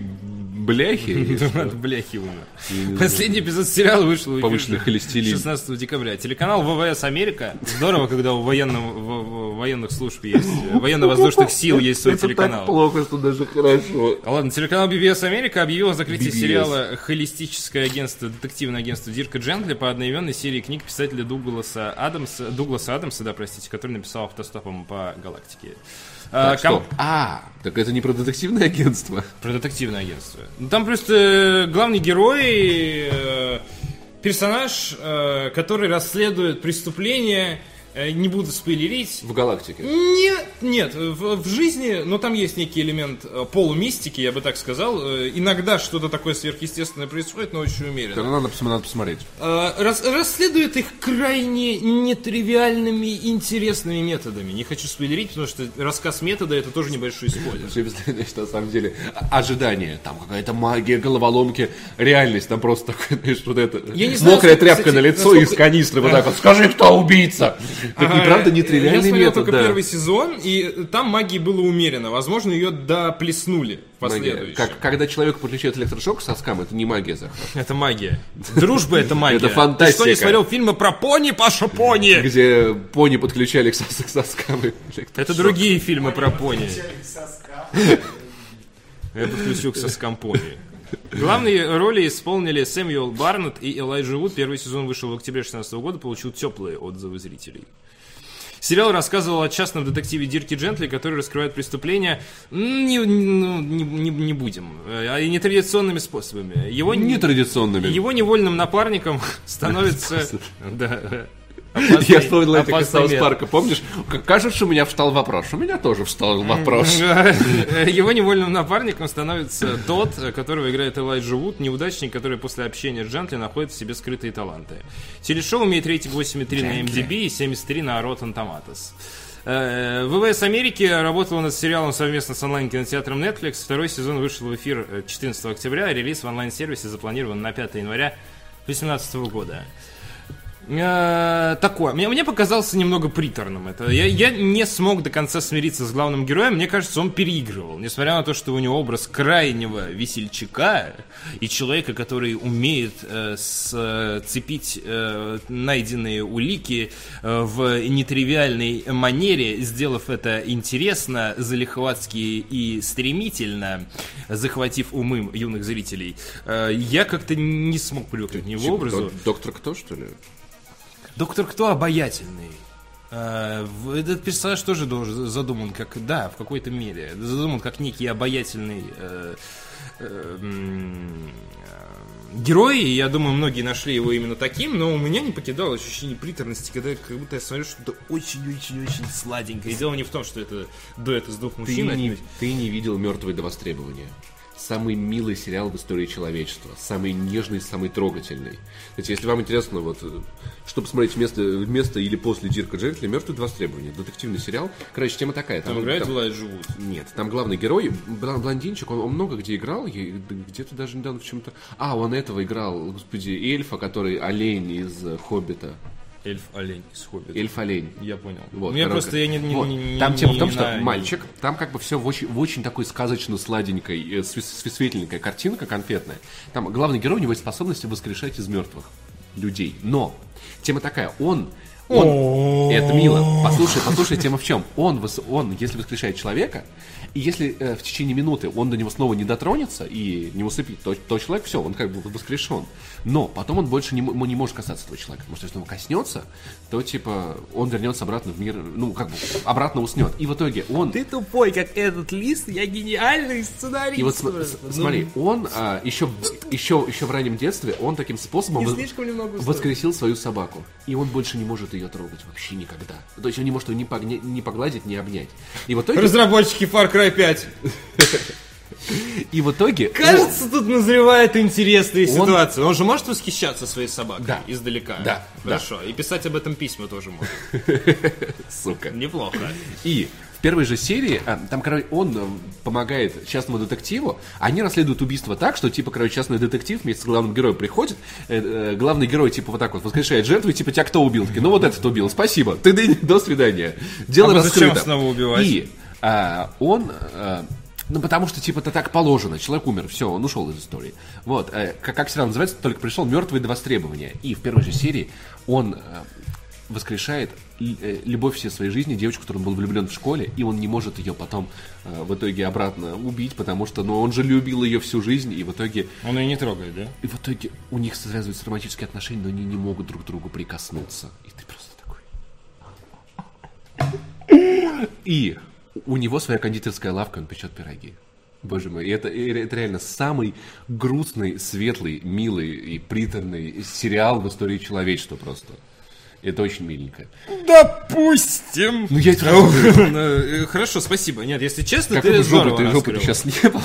бляхи. От бляхи умер. Последний эпизод сериала вышел Повышенный холестерин. 16 декабря. Телеканал ВВС Америка. Здорово, когда у военного- военных служб есть, э, военно-воздушных сил есть свой телеканал. плохо, что даже хорошо. Ладно, телеканал BBS Америка объявил о закрытии сериала «Холистическое агентство», детективное агентство Дирка Джентли по одноименной серии книг писателя Дугласа Адамса, Дугласа Адамса, да, простите, который написал автостопом по галактике. А, Так ком- А, так это не про детективное агентство. Про детективное агентство. Ну, Там просто э, главный герой, э, персонаж, э, который расследует преступление, не буду спойлерить, В галактике. нет, нет, в, в жизни, но там есть некий элемент э, полумистики, я бы так сказал. Э, Иногда что-то такое сверхъестественное происходит, но очень умеренно. Тогда надо, надо посмотреть. Э, рас- расследует их крайне нетривиальными, интересными методами. Не хочу спойлерить, потому что рассказ метода это тоже небольшой спойлер. Представляешь, на самом деле, а- ожидание, там какая-то магия, головоломки, реальность, там просто такое, знаешь, вот это, мокрая тряпка на лицо насколько- из канистры, вот так вот, скажи, кто убийца? Так и Ага, правда Я нетривиальный смотрел метод, только да. первый сезон, и там магии было умеренно. Возможно, ее доплеснули последующем. Как, когда человек подключает электрошок соскам, это не магия, Захар. Это магия. Дружба это магия. Это фантастика. Ты что, не смотрел фильмы про пони, Паша Пони? Где пони подключали к сос- к соскам. Это другие фильмы про пони. Я подключил к соскам пони. Главные роли исполнили Сэмюэл Барнетт и Элайджа Вуд. Первый сезон вышел в октябре 2016 года, получил теплые отзывы зрителей. Сериал рассказывал о частном детективе Дирке Джентли, который раскрывает преступления не, ну, не, не- не будем, а и нетрадиционными способами. Его, не- Нетрадиционными. его невольным напарником становится... Да. Я вспомнил это из Саус. Парка, помнишь? Как Кажется, у меня встал вопрос. У меня тоже встал вопрос. Его невольным напарником становится тот, которого играет Элайджа Вуд, неудачник, который после общения с Джентли находит в себе скрытые таланты. Телешоу имеет рейтинг 8,3 на MDB и 73 на Rotten Tomatoes. Э, ВВС Америки работала над сериалом совместно с онлайн-кинотеатром Netflix. Второй сезон вышел в эфир э, 14 октября. Релиз в онлайн-сервисе запланирован на 5 января 2018 года. Э, такое. Мне, мне показался немного приторным это. Я, я не смог до конца смириться с главным героем. Мне кажется, он переигрывал. Несмотря на то, что у него образ крайнего весельчака и человека, который умеет э, сцепить э, найденные улики э, в нетривиальной манере, сделав это интересно, залихватски и стремительно, захватив умы юных зрителей, э, я как-то не смог привыкнуть к его Типа, образу. док- Доктор кто, что ли? Доктор Кто обаятельный. В- Этот персонаж тоже должен, задуман как, да, в какой-то мере, задуман как некий обаятельный э, э, э, герой, и я думаю, многие нашли его именно таким, но у меня не покидало ощущение приторности, когда я- как будто я смотрю что-то очень-очень-очень сладенькое. И дело не в том, что это дуэт из двух Ты мужчин, не, отнюдь. ты не видел «Мертвые до востребования». Самый милый сериал в истории человечества. Самый нежный, самый трогательный. Знаете, если вам интересно, вот, э, что посмотреть вместо, вместо или после Дирка Джентли, «Мертвые до востребования». Детективный сериал. Короче, тема такая. Там играет Элайджа Вуд. Нет, там главный герой, блондинчик, он, он много где играл, где-то даже недавно в чем-то... А, он этого играл, господи, эльфа, который олень из «Хоббита». Эльф-олень из Хоббита. Эльф-олень. Я понял. Вот, Мне короче, просто я не, не- вот. не- не- Там не- тема в не том, что не- мальчик, там как бы все в очень, в очень такой сказочно сладенькой, э, светленькая картинка конфетная. Там главный герой, у него есть способность воскрешать из мертвых людей. Но тема такая, он он, это мило. Послушай, послушай, тема в чем? Он, он, если воскрешает человека, и если э, в течение минуты он до него снова не дотронется и не усыпит, то, то человек все, он как бы воскрешен. Но потом он больше не, ему не может касаться этого человека. Потому что если он коснется, то типа он вернется обратно в мир, ну как бы обратно уснет. И в итоге он... Ты тупой, как этот лист, я гениальный сценарист. И вот см- Ну, смотри, он а, еще, еще, еще в раннем детстве, он таким способом воскресил свою собаку. И он больше не может ее трогать вообще никогда. То есть он не может ее ни, погня- ни погладить, ни обнять. И в итоге... Разработчики Far Cry 5. И в итоге... Кажется, тут назревает интересная Он- ситуация. Он же может восхищаться своей собакой Да. издалека. Да, Хорошо. И писать об этом письма тоже может. сука. Неплохо. И первой же серии, а, там, короче, он э, помогает частному детективу, они расследуют убийство так, что, типа, короче, частный детектив вместе с главным героем приходит, э, э, главный герой, типа, вот так вот воскрешает жертву, и, типа, тебя кто убил? Ну, вот этот убил, спасибо, ты до свидания. Дело А вы зачем раскрыто. снова убивать? И а, он... а, ну, потому что, типа, это так положено. Человек умер, все, он ушел из истории. Вот, э, как, как сериал называется, только пришел мертвый до востребования. И в первой же серии он э, воскрешает любовь всей своей жизни, девочку, которую он был влюблен в школе, и он не может ее потом э, в итоге обратно убить, потому что, ну, он же любил ее всю жизнь, и в итоге, Он ее не трогает, да? и в итоге у них связываются романтические отношения, но они не могут друг к другу прикоснуться. И ты просто такой... И у него своя кондитерская лавка, он печет пироги. Боже мой, это, это реально самый грустный, светлый, милый и приторный сериал в истории человечества просто. Это очень миленько. Допустим. Ну, я Ну, э, Хорошо, спасибо. Нет, если честно, ты жопы ты жопы сейчас не было.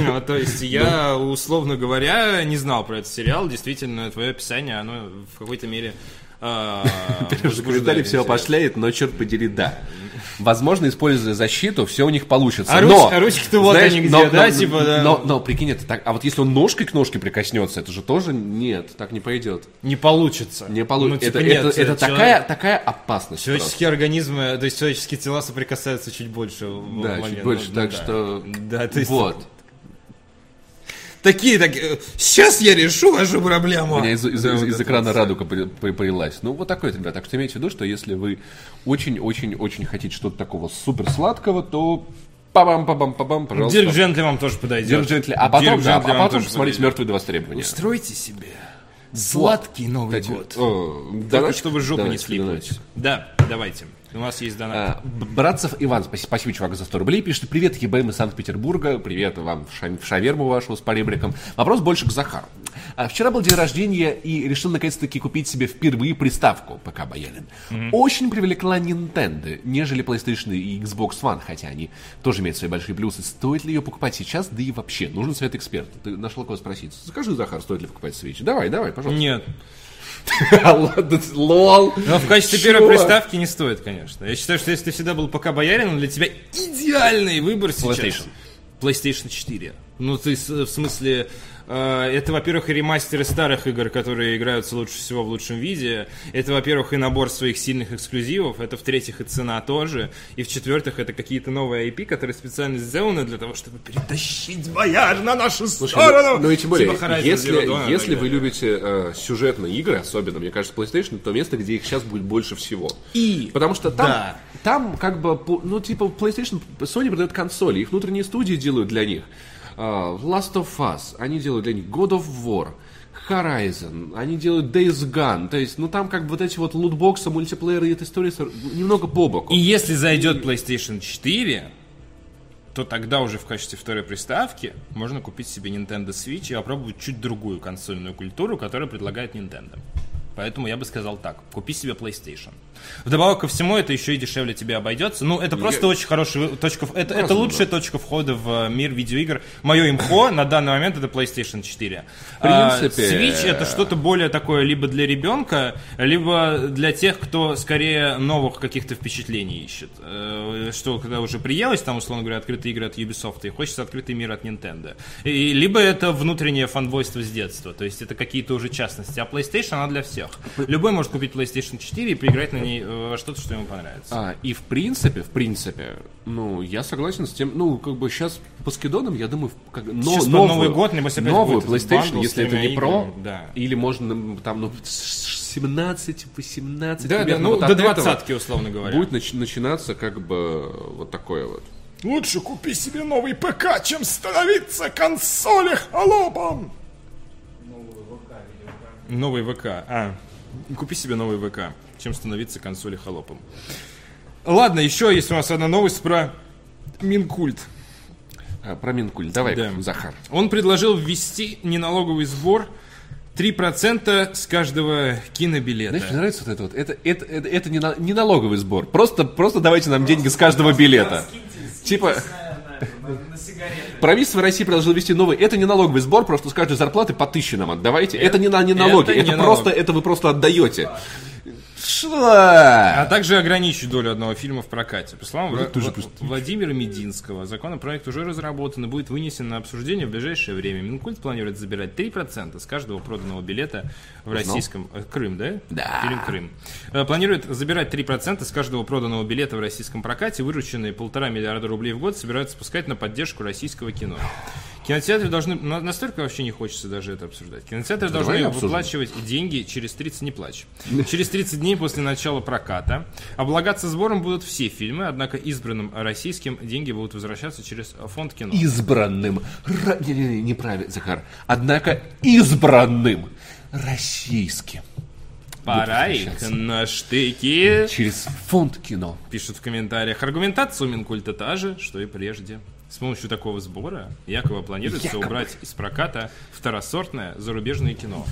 Ну, то есть я, условно говоря, не знал про этот сериал. Действительно, твое описание, оно в какой-то мере... а, комментарии все опошляет, но черт подери, да. Возможно, используя защиту, все у них получится. А но, а ручки-то вот они где, но- да, но- типа, да. Но, но, прикинь, это так. А вот если он ножкой к ножке прикоснется, это же тоже нет, так не пойдет. Не получится. Не получится. Ну, типа, это нет, это, это человек- такая, такая опасность. просто. Человеческие организмы, то есть человеческие тела соприкасаются чуть больше. в Да, момент. чуть больше, Ну, так да. что... Да, то есть... Вот. Такие, так, сейчас я решу вашу проблему. У меня из, из- Да, из- вот из экрана вот. радуга при-. Ну, вот такой, ребят. Так что имейте в виду, что если вы очень-очень-очень хотите что-то такого супер сладкого, то пабам пабам пабам пожалуйста. Дирк Джентли вам тоже подойдет. Дирк Джентли. А потом, Дирк да, а потом посмотрите. «Мертвые до востребования». Устройте себе сладкий Новый Кстати, год. э, Только донатчик- чтобы жопу не донатчик, слиплась. Да, давайте. У нас есть донат. А, Братцев Иван, спасибо, чувак, за 100 рублей. Пишет, привет, ЕБМ из Санкт-Петербурга. Привет вам в, ша- в шаверму вашу с поребриком. Вопрос больше к Захару. А вчера был день рождения и решил наконец-таки купить себе впервые приставку ПК Боярин. Очень привлекла Nintendo, нежели PlayStation и Xbox One, хотя они тоже имеют свои большие плюсы. Стоит ли ее покупать сейчас, да и вообще, нужен совет эксперта. Ты нашел кого спросить. Скажи, Захар, стоит ли покупать Switch? Давай, давай, пожалуйста. Нет. Ладно, лол. Но в качестве Чё? первой приставки не стоит, конечно. Я считаю, что если ты всегда был пока боярином, для тебя идеальный выбор сейчас. PlayStation. PlayStation 4. Ну, ты в смысле... э, Это, во-первых, и ремастеры старых игр, которые играются лучше всего в лучшем виде. Это, во-первых, и набор своих сильных эксклюзивов. Это, в-третьих, и цена тоже. И, в-четвертых, это какие-то новые IP, которые специально сделаны для того, чтобы перетащить бояр на нашу сторону. Ну и тем более, Типа если, Zero Dawn если вы любите э, сюжетные игры, особенно, мне кажется, PlayStation, то место, где их сейчас будет больше всего. И- Потому что там, да. там как бы, ну типа PlayStation, Sony продает консоли, их внутренние студии делают для них. А, Last of Us, они делают для них God of War, Horizon, они делают Days Gone, то есть, ну там как бы вот эти вот лутбоксы, мультиплееры и эта история немного по боку. И если зайдет PlayStation 4, то тогда уже в качестве второй приставки можно купить себе Nintendo Switch и опробовать чуть другую консольную культуру, которую предлагает Nintendo. Поэтому я бы сказал так, купи себе PlayStation. Вдобавок ко всему, это еще и дешевле тебе обойдется. Ну, это просто очень хорошая точка... Это, это Разумно. лучшая точка входа в э, мир видеоигр. Мое имхо на данный момент это PlayStation 4. В принципе, А, Switch это что-то более такое либо для ребенка, либо для тех, кто скорее новых каких-то впечатлений ищет. Э, Что, когда уже приелось, там, условно говоря, открытые игры от Ubisoft, и хочется открытый мир от Nintendo. И, либо это внутреннее фанбойство с детства, то есть это какие-то уже частности. А PlayStation, она для всех. Любой может купить PlayStation 4 и поиграть на ней э, во что-то, что ему понравится. А, и в принципе, в принципе, ну, я согласен с тем, ну, как бы сейчас по скидонам, я думаю, как, но, Сейчас новую, Новый год, небось, опять новую будет PlayStation, если это не Pro, да. или можно там, ну, с 17, 18, Да, да, ну вот до двадцатки, условно говоря. будет нач- начинаться как бы вот такое вот. Лучше купи себе новый ПК, чем становиться консоли холопом. Новый ВК. А, купи себе новый ВК, чем становиться консоли холопом. Ладно, еще есть у нас одна новость про Минкульт. А, про Минкуль, давай, Да. Захар. Он предложил ввести неналоговый сбор 3% с каждого кинобилета. Знаешь, мне нравится вот это вот. Это, это, это, это не, на- не налоговый сбор. Просто, просто давайте нам деньги с каждого билета. Типа, На, на- сигареты. правительство России предложило ввести новый. Это не налоговый сбор, просто с каждой зарплаты по тысяче нам отдавайте. Это, не, на, не налоги, это это, не просто, налог. это вы просто отдаете. Что? А также ограничить долю одного фильма в прокате. По словам тоже Вла- Владимира Мединского, законопроект уже разработан и будет вынесен на обсуждение в ближайшее время. Минкульт планирует забирать 3% с каждого проданного билета в российском... э, Крым, да? Да. Фильм «Крым». Э, Планирует забирать 3% с каждого проданного билета в российском прокате. Вырученные полтора миллиарда рублей в год собираются спускать на поддержку российского кино. Кинотеатры должны... на- Настолько вообще не хочется даже это обсуждать. Кинотеатры должны Давай обсудим. выплачивать деньги через 30... Не плачь. Через 30 дней после начала проката. Облагаться сбором будут все фильмы, однако избранным российским деньги будут возвращаться через фонд кино. Избранным. Ра- Не, не, не, неправильно, Захар. Однако избранным. Российским. Пора их на штыки. Через фонд кино. Пишут в комментариях. Аргументация у Минкульта та же, что и прежде. С помощью такого сбора якобы планируется Якобы. убрать из проката второсортное зарубежное кино.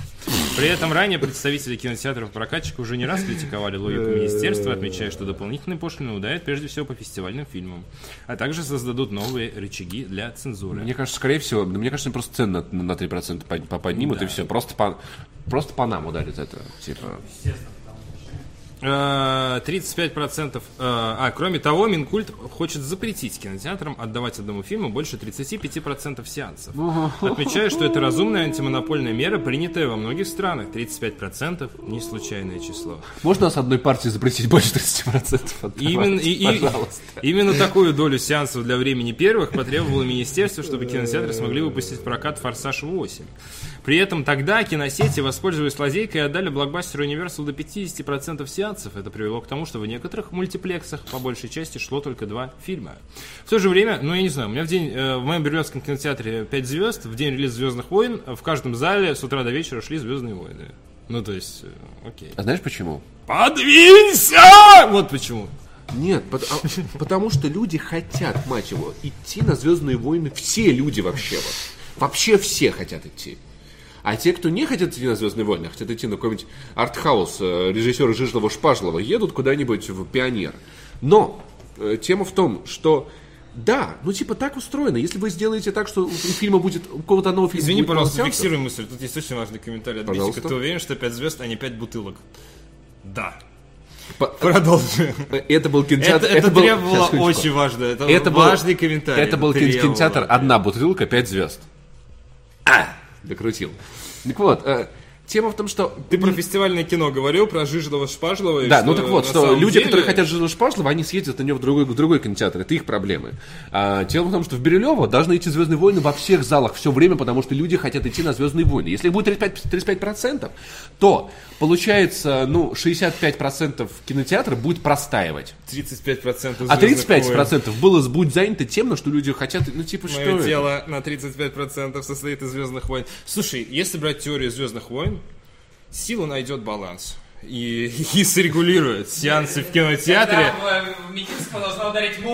При этом ранее представители кинотеатров прокатчика уже не раз критиковали логику министерства, отмечая, что дополнительные пошлины ударят прежде всего по фестивальным фильмам, а также создадут новые рычаги для цензуры. Мне кажется, скорее всего, да мне кажется, просто цены на, на 3% под- по- поднимут, и все. Просто по, просто по нам ударит это. Типа. Э, 35%. э, А, кроме того, Минкульт хочет запретить кинотеатрам отдавать одному фильму больше 35% сеансов. Отмечаю, что это разумная антимонопольная мера, принятая во многих странах. 35% не случайное число. Можно с одной партии запретить больше 30% отдавать? Именно, и- именно такую долю сеансов для времени первых потребовало министерство, чтобы кинотеатры смогли выпустить в прокат «Форсаж 8». При этом тогда киносети, воспользовались лазейкой, отдали блокбастеру Universal до 50% сеансов. Это привело к тому, что в некоторых мультиплексах по большей части шло только два фильма. В то же время, ну я не знаю, у меня в день, э, в моем Берлинском кинотеатре 5 звезд, в день релиза «Звездных войн» в каждом зале с утра до вечера шли «Звездные войны». Ну, то есть, э, окей. А знаешь почему? Подвинься! Вот почему. Нет, пот- а- потому что люди хотят, мать его, идти на Звездные войны. Все люди вообще вот. Вообще все хотят идти. А те, кто не хотят идти на Звездные войны, а хотят идти на какой-нибудь артхаус э, режиссера Жижлова Шпажлова, едут куда-нибудь в Пионер. Но э, тема в том, что да, ну типа так устроено. Если вы сделаете так, что у фильма будет, у какого-то одного фильма Извини, пожалуйста, сеансов, фиксируй мысль. Тут есть очень важный комментарий от. Битика. Ты уверен, что 5 звезд, а не 5 бутылок? Да. по- Продолжи. это был кинотеатр. Это, это был- требовало Сейчас, очень важно. Это, Это был- важный комментарий. Это был требовало. кинотеатр «Одна бутылка, пять звезд». А! Докрутил. Так вот, э, тема в том, что... Ты про фестивальное кино говорил, про Жижлова Шпажлова. Да, ну так вот, что люди, деле- которые хотят Жижу Шпашлова, они съездят на него в другой, в другой кинотеатр. Это их проблемы. А, дело в том, что в Бирюлево должны идти «Звездные войны» во всех залах все время, потому что люди хотят идти на «Звездные войны». Если их будет 35%, 35% то получается, ну, 65% кинотеатра будет простаивать. 35% А «Звездных войн». 35% было, будет занято тем, на что люди хотят, ну, типа, что Мое это? тело на 35% состоит из Звездных войн. Слушай, если брать теорию Звездных войн, сила найдет баланс. И, и срегулирует сеансы в кинотеатре. Должна ударить не-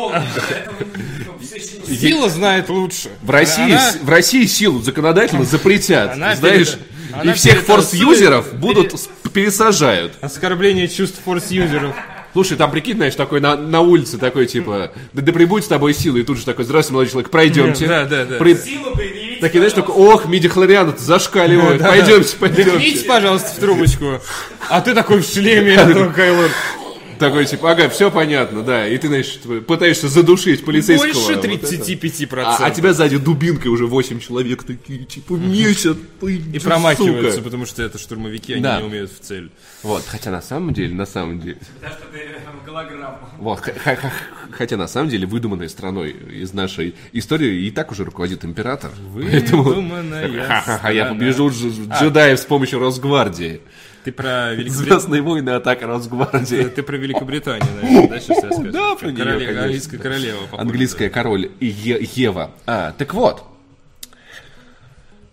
Сила знает лучше. В России, Она- в России силу законодательно запретят. Она знаешь, она и всех форс-юзеров будут пересажают. Оскорбление чувств форс-юзеров. Слушай, там прикинь, знаешь, такой на, на улице такой, типа, да, да прибудь с тобой сила, и тут же такой, здравствуйте, молодой человек, пройдемте. Да, да, да. При- Силу предъявите, Такие, знаешь, пожалуйста. ох, миди-хлорианы зашкаливают, Да, да. пойдемте, пойдемте. Дыхните, пожалуйста, в трубочку. А ты такой в шлеме, этого Кайло. Такой, типа, ага, все понятно, да, и ты, знаешь, типа, пытаешься задушить полицейского. Больше вот это. 35%. А, а тебя сзади дубинкой уже 8 человек такие, типа, месяц, И промахиваются, потому что это штурмовики, они Да. не умеют в цель. Вот, хотя на самом деле, на самом деле, Да, что ты э. Вот, хотя на самом деле выдуманной страной из нашей истории и так уже руководит император. Выдуманная Ха-ха-ха, я побежу дж- джедаев с помощью Росгвардии. Ты про Великобританию. Звездные войны, атака Росгвардии. Ты про Великобританию, наверное, да, сейчас расскажешь? Да, про неё, Короле- конечно. Английская королева. Английская король и Е- Ева. А, так вот.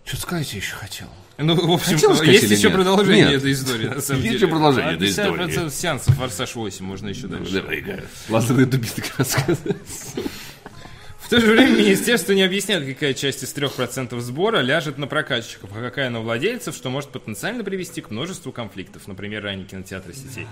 Что сказать я еще хотел? Ну, в общем, Хотел сказать есть еще нет? продолжение Нет. этой истории, на самом Есть деле. еще продолжение А этой истории. 50% сеансов «Форсаж 8» можно еще дальше. Лазерный дубинка рассказывает. В то же время министерство не объясняет, какая часть из 3% сбора ляжет на прокатчиков, а какая на владельцев, что может потенциально привести к множеству конфликтов. Например, ранее кинотеатры сетей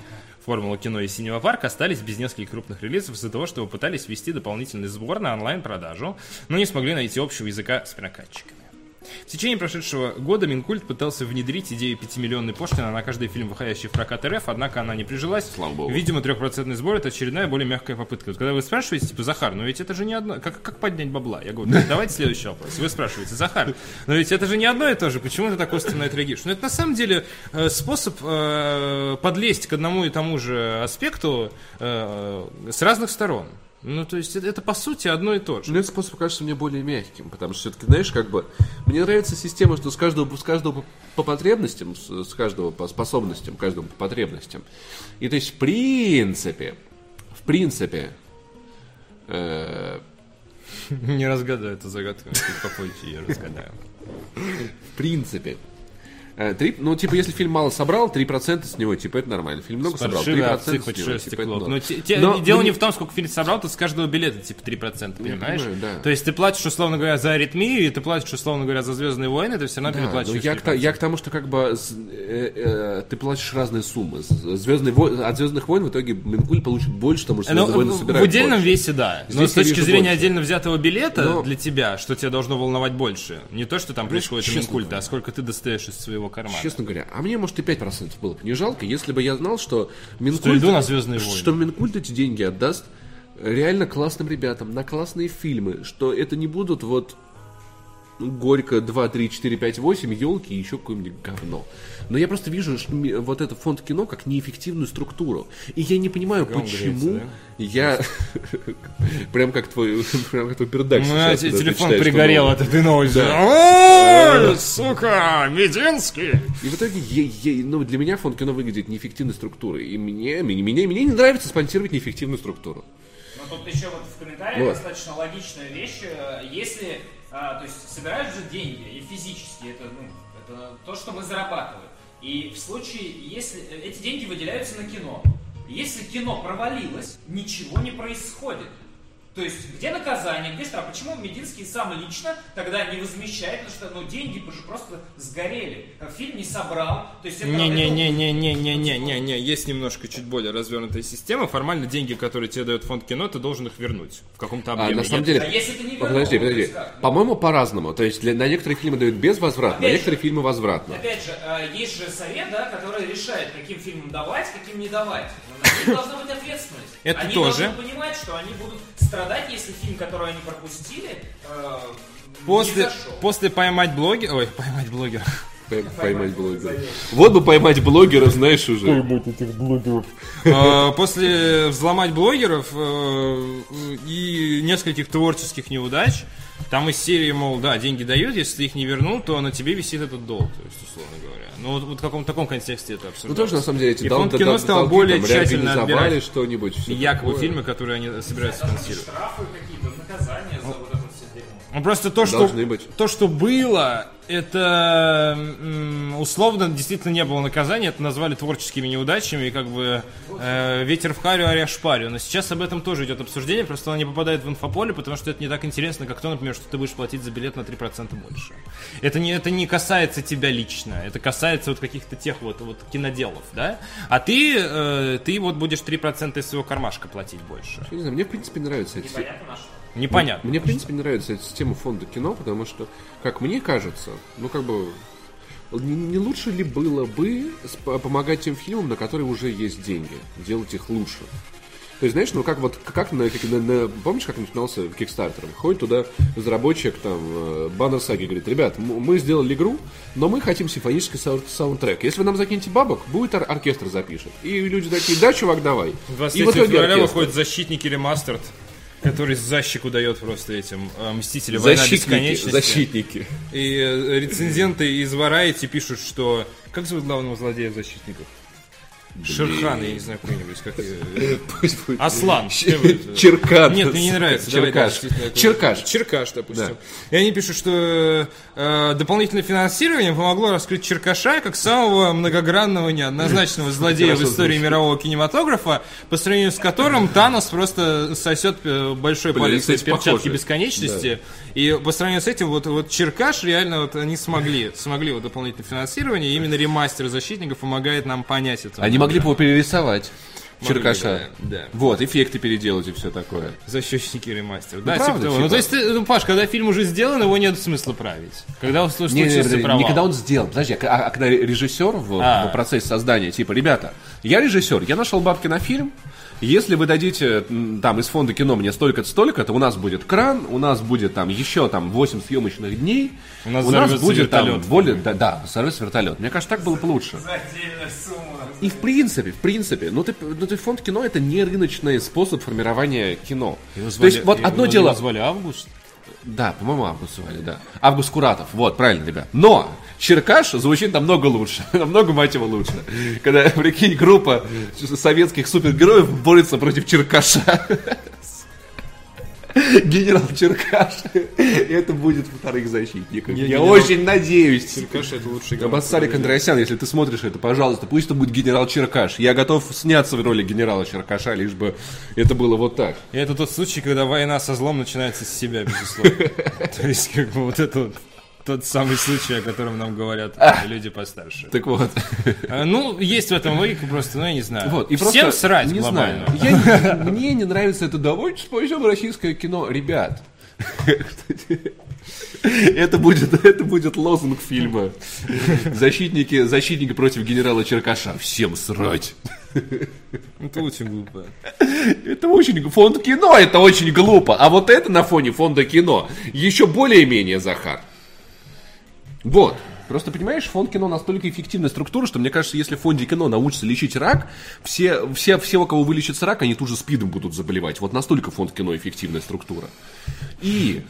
Формула кино и Синема парк остались без нескольких крупных релизов из-за того, что попытались ввести дополнительный сбор на онлайн-продажу, но не смогли найти общего языка с прокатчиками. В течение прошедшего года Минкульт пытался внедрить идею 5-миллионной пошлины на каждый фильм, выходящий в прокат РФ, однако она не прижилась. Слава богу. Видимо, трехпроцентный сбор это очередная более мягкая попытка. Вот когда вы спрашиваете, типа, Захар, ну ведь это же не одно... Как, как поднять бабла? Я говорю, «Ну, давайте следующий вопрос. Вы спрашиваете, Захар, но ведь это же не одно и то же. Почему ты так остро на это реагируешь? Ну, это на самом деле э, способ э, подлезть к одному и тому же аспекту э, с разных сторон. Ну, то есть, это, это, по сути одно и то же. Ну, этот способ кажется мне более мягким, потому что все-таки, знаешь, как бы мне нравится система, что с каждого, с каждого по, по потребностям, с, с каждого по способностям, каждому по потребностям. И то есть, в принципе, в принципе, э, Не разгадаю эту загадку, чуть попозже ее разгадаю. в принципе, э, три, ну, типа, если фильм мало собрал, 3% с него, типа, это нормально. Фильм много собрал, 3% Паршивые с него, типа, это. Но, те- те- Но дело мне- не в том, сколько фильм собрал, тут с каждого билета типа 3%, понимаешь? понимаю, да. То есть ты платишь, условно говоря, за аритмию, и ты платишь, условно говоря, за Звездные войны, ты все равно Да, но переплачиваешь. я, к, та- 3%. я к тому, что как бы с- э, э, ты платишь разные суммы. Звездный от Звездных войн в итоге Минкуль получит больше, потому что Ну, Звездные войны в- в собирают отдельном больше. весе, да. Но Здесь с я точки зрения больше. отдельно взятого билета Но- для тебя, что тебя должно волновать больше. Не то, что там происходит честно Минкульт, говоря. а сколько ты достаешь из своего кармана. Честно говоря, а мне, может, и 5% было бы не жалко, если бы я знал, что Что Минкульт, иду на Звездные войны. что Минкульт эти деньги отдаст реально классным ребятам на классные фильмы, что это не будут вот Горько 2, 3, 4, 5, 8, елки и еще какое-нибудь говно. Но я просто вижу что вот этот фонд кино как неэффективную структуру. И я не понимаю, он почему греется, я... Прям как твой, прям как твой пердак Ну, ты телефон пригорел этой новости. Ой, сука, Мединский! И в итоге ну, для меня фонд кино выглядит неэффективной структурой. И мне, мне, мне, мне не нравится спонсировать неэффективную структуру. Но тут еще вот в комментариях Вот. достаточно логичная вещь. Э, Если, а, то есть собирают же деньги, и физически это, ну, это то, что мы зарабатываем. И в случае, если э, эти деньги выделяются на кино, если кино провалилось, ничего не происходит. То есть, где наказание, где штраф? Почему Мединский сам лично тогда не возмещает, потому что ну, деньги бы же просто сгорели. Фильм не собрал. То есть, это, это- Не-не-не-не-не-не-не-не. Есть немножко чуть более развернутая система. Формально деньги, которые тебе дает фонд кино, ты должен их вернуть в каком-то А объеме. на самом деле... А если ты не вернул, Подожди, подожди. как? По-моему, по-разному. То есть для, на некоторые фильмы дают безвозвратно, на Опять некоторые же. фильмы возвратно. Опять же, э, есть же совет, да, который решает, каким фильмам давать, каким не давать. Должна быть ответственность. Это они тоже. должны понимать, что они будут страдать, если фильм, который они пропустили, э, не После, зашел. после поймать блогера... Ой, поймать блогера. Пой- Поймать блогера. Вот бы поймать блогера, знаешь, уже. Э, После взломать блогеров э, и нескольких творческих неудач, там из серии, мол, да, деньги дают, если ты их не вернул, то на тебе висит этот долг, то есть, условно говоря. Ну, вот, вот в каком таком контексте это Ну обсуждалось. тоже на самом деле эти И дол- кино дол- стал долги более там тщательно отбирать что-нибудь. якобы такое. фильмы, которые они собираются финансировать. штрафы какие-то, наказания за вот это все дерьмо. Ну, просто то, что, Должны быть. то, что было, это условно действительно не было наказания, это назвали творческими неудачами, и как бы э, ветер в харю, аря шпарю. Но сейчас об этом тоже идет обсуждение, просто оно не попадает в инфополе, потому что это не так интересно, как то, например, что ты будешь платить за билет на 3% больше. Это не, это не касается тебя лично, это касается вот каких-то тех вот, вот киноделов, да? А ты, э, ты вот будешь 3% из своего кармашка платить больше. Я не знаю, мне в принципе нравится эти Непонятно на что. Непонятно. Мне, в принципе, нравится эта система фонда кино, потому что, как мне кажется, ну, как бы, не, не лучше ли было бы помогать тем фильмам, на которые уже есть деньги, делать их лучше? То есть, знаешь, ну как вот, как на, как на- на- помнишь, как начинался Kickstarter? Ходит туда разработчик, там, э, Баннер Саги, говорит, ребят, мы сделали игру, но мы хотим симфонический сау- саундтрек. Если вы нам закинете бабок, будет ор- оркестр запишет. И люди такие, да, чувак, давай. И 23 в итоге февраля оркестр. выходит «Защитники ремастерд», который защику дает просто этим э, «Мстители. Война бесконечности». защитники. И э, рецензенты из Variety пишут, что... Как зовут главного злодея «Защитников»? Шерхан, я не знаю, какой-нибудь. Как... Пусть будет. Аслан. Черкан. Нет, мне не нравится. Давай, Черкаш. такой- Черкаш. Черкаш, допустим. Да. И они пишут, что э, дополнительное финансирование помогло раскрыть Черкаша как самого многогранного, неоднозначного злодея в истории мирового кинематографа, по сравнению с которым Танос просто сосет э, большой палец перчатки бесконечности. И по сравнению с этим, вот, вот Черкаш реально вот они смогли, смогли вот дополнительное финансирование, и именно ремастер защитников помогает нам понять это. Они могли бы его перерисовать. Черкаша. да, да. Вот, эффекты переделать и все такое. Защитники ремастер. Да, правда, типа того. типа. Ну, то есть, ты, ну, Паш, когда фильм уже сделан, его нет смысла править. Когда Не, случился не, провал. не когда он сделал. Подожди, а, а когда режиссер в, А. в процессе создания, типа, ребята, я режиссер, я нашел бабки на фильм. Если вы дадите там из фонда кино мне столько-то, столько-то, у нас будет кран, у нас будет там еще там 8 съемочных дней, У нас взорвется будет там вертолет. более, да, да, взорвется вертолет. Мне кажется, так было бы лучше. И в принципе, в принципе, ну ты, ну ты фонд кино это не рыночный способ формирования кино. То есть вот одно дело, звали Август. Да, по-моему, Август звали, да. Август Куратов, вот, правильно, ребят. Но Черкаш звучит намного лучше, намного, мать его, лучше. Когда, прикинь, группа советских супергероев борется против Черкаша. Генерал Черкаш. Это будет вторых защитников. Я, генерал- очень надеюсь. Черкаш это лучший Абассарик Андреасян, если ты смотришь это, пожалуйста, пусть это будет генерал Черкаш. Я готов сняться в роли генерала Черкаша, лишь бы это было вот так. И это тот случай, когда война со злом начинается с себя, безусловно. То есть, как бы вот это вот тот самый случай, о котором нам говорят люди постарше. Так вот. А, Ну, есть в этом логика просто, ну, я не знаю. Вот, и Всем просто, срать не глобально. знаю. Я- мне не нравится это. Давайте спасем российское кино. Ребят, это будет, это будет лозунг фильма. Защитники, защитники против генерала Черкаша. Всем срать. Это очень глупо. Это очень... Фонд кино это очень глупо. А вот это на фоне фонда кино еще более-менее Захар. Вот. Просто понимаешь, фонд кино настолько эффективная структура, что мне кажется, если в фонде кино научится лечить рак, все, все, все, у кого вылечится рак, они тут же спидом будут заболевать. Вот настолько фонд кино эффективная структура. И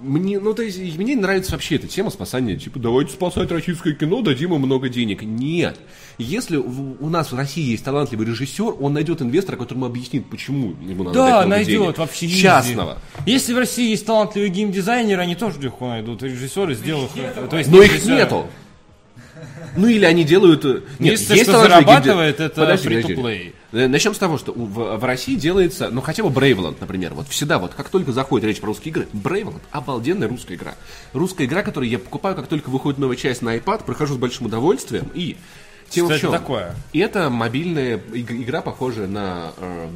мне, ну, то есть, мне нравится вообще эта тема спасания. Типа, давайте спасать российское кино, дадим им много денег. Нет. Если в- у нас в России есть талантливый режиссер, он найдет инвестора, которому объяснит, почему ему надо дать Да, много найдет денег. вообще. Частного. Если в России есть талантливые геймдизайнеры, они тоже легко найдут режиссеры, сделав... То есть Но их нету. Ну или они делают... э, Нет, Единственное, что талантливые зарабатывает, геймде- это Подожди, free-to-play. подожди. Э, Начнем с того, что в, в России делается, ну хотя бы Бравеланд, например, вот всегда, вот как только заходит речь про русские игры, Бравеланд обалденная русская игра. Русская игра, которую я покупаю, как только выходит новая часть на iPad, прохожу с большим удовольствием и... Тема в Кстати, чем? такое. И это мобильная иг- игра, похожая на, э,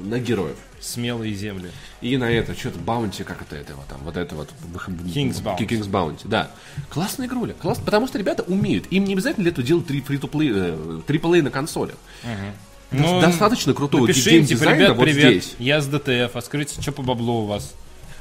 на героев. Смелые земли. И на это, что-то Баунти, как это, это вот там, вот это вот. King's Bounty. King's Bounty, да. Классная игруля, класс, потому что ребята умеют. Им не обязательно для этого делать три free-to-play, э, на консолях. Ну, Достаточно крутого Напиши, типа, ребят, вот привет, здесь. я с DTF, а скажите, что по баблу у вас?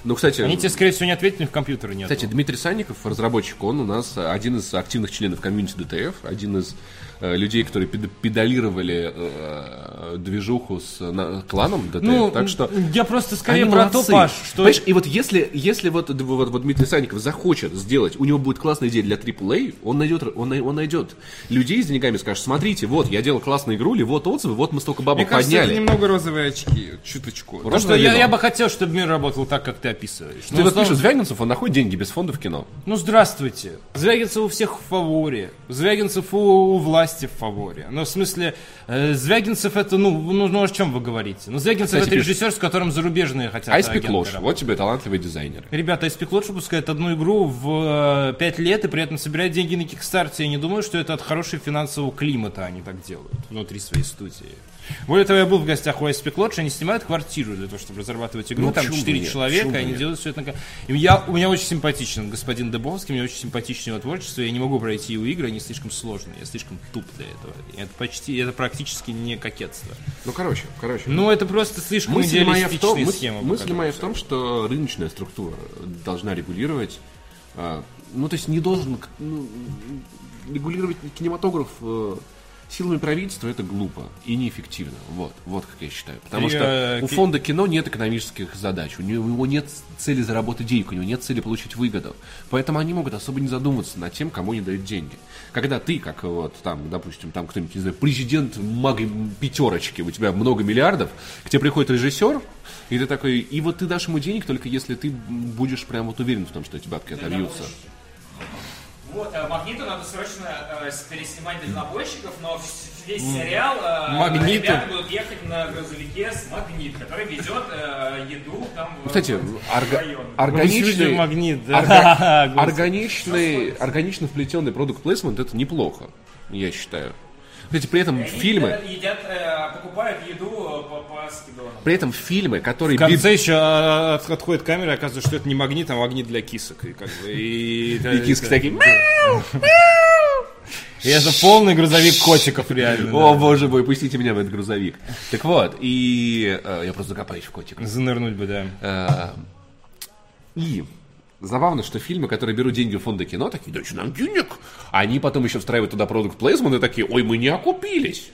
Ну, кстати, Они тебе, скорее всего, не ответили, в компьютере нет. кстати, Дмитрий Санников, разработчик, он у нас один из активных членов комьюнити DTF, один из э, людей, которые пед- педалировали э, движуху с на- кланом DTF. ну, так что я просто скорее про то, Паш, что... Понимаешь, и вот если, если вот, вот, вот Дмитрий Санников захочет сделать, у него будет классная идея для AAA, он найдет, он, он найдет людей с деньгами, скажет, смотрите, вот, я делал классную игру, или вот отзывы, вот мы столько Мне бабок кажется, подняли. это немного розовые очки, чуточку. Розовое То, что я, я бы хотел, чтобы мир работал так, как ты описываешь. Ты Ну, вот пишешь, Звягинцев, он находит деньги без фонда в кино. Ну, здравствуйте. Звягинцев у всех в фаворе. Звягинцев у, у власти в фаворе. Ну, в смысле, э, Звягинцев это, ну, ну, ну, о чем вы говорите? Ну, Звягинцев Кстати, это пишет. режиссер, с которым зарубежные хотят Ice-Pick работать. вот тебе талантливые дизайнеры. Ребята, Ice-Pick Lodge выпускает одну игру в 5 лет и при этом собирает деньги на Кикстарте. Я не думаю, что это от хорошего финансового климата они так делают внутри своей студии. Более того, я был в гостях у Айспик Лодж, они снимают квартиру для того, чтобы разрабатывать игру. Ну, Там почему 4 бы нет? человека, они делают все это. И я, у меня очень симпатичен господин Дебовский, мне очень симпатичное его творчество. Я не могу пройти его игры, они слишком сложные, я слишком туп для этого. И Это почти, это практически не кокетство. Ну, короче, короче. Ну, это просто слишком Мысль в том, мысль показывают. моя в том, что рыночная структура должна регулировать, а, ну то есть не должен ну, регулировать кинематограф э, силами правительства это глупо и неэффективно. Вот, вот как я считаю. Потому И, что э, у ки- фонда кино нет экономических задач, у него, у него нет цели заработать денег, у него нет цели получить выгоду. Поэтому они могут особо не задумываться над тем, кому они дают деньги. Когда ты, как вот там, допустим, там кто-нибудь, не знаю, президент маг пятерочки, у тебя много миллиардов, к тебе приходит режиссер, и ты такой, и вот ты дашь ему денег только если ты будешь прям вот уверен в том, что эти бабки отобьются. Вот, а Магниту надо срочно э, переснимать дальнобойщиков, но весь сериал э, Магниту? ребята будут ехать на грузовике с Магнит, который везет э, еду там в, Кстати, в орга- район. органичный, магнит. да. Органичный, органично вплетенный продукт плейсмент это неплохо, я считаю. Кстати, при этом Они фильмы, едят, э, покупают еду э, по, по скидонам. при этом фильмы, которые В конце еще а, от- отходит камера, оказывается, что это не магнит, а магнит для кисок. И, как бы, и, И киски такие, И это полный грузовик котиков реально. О, да. боже мой, пустите меня в этот грузовик. Так вот, и э, я просто закопаюсь в котика. Занырнуть бы, да. Э, И забавно, что фильмы, которые берут деньги у фонда кино, такие, дайте нам денег, они потом еще встраивают туда продукт плейсмент и такие, ой, мы не окупились.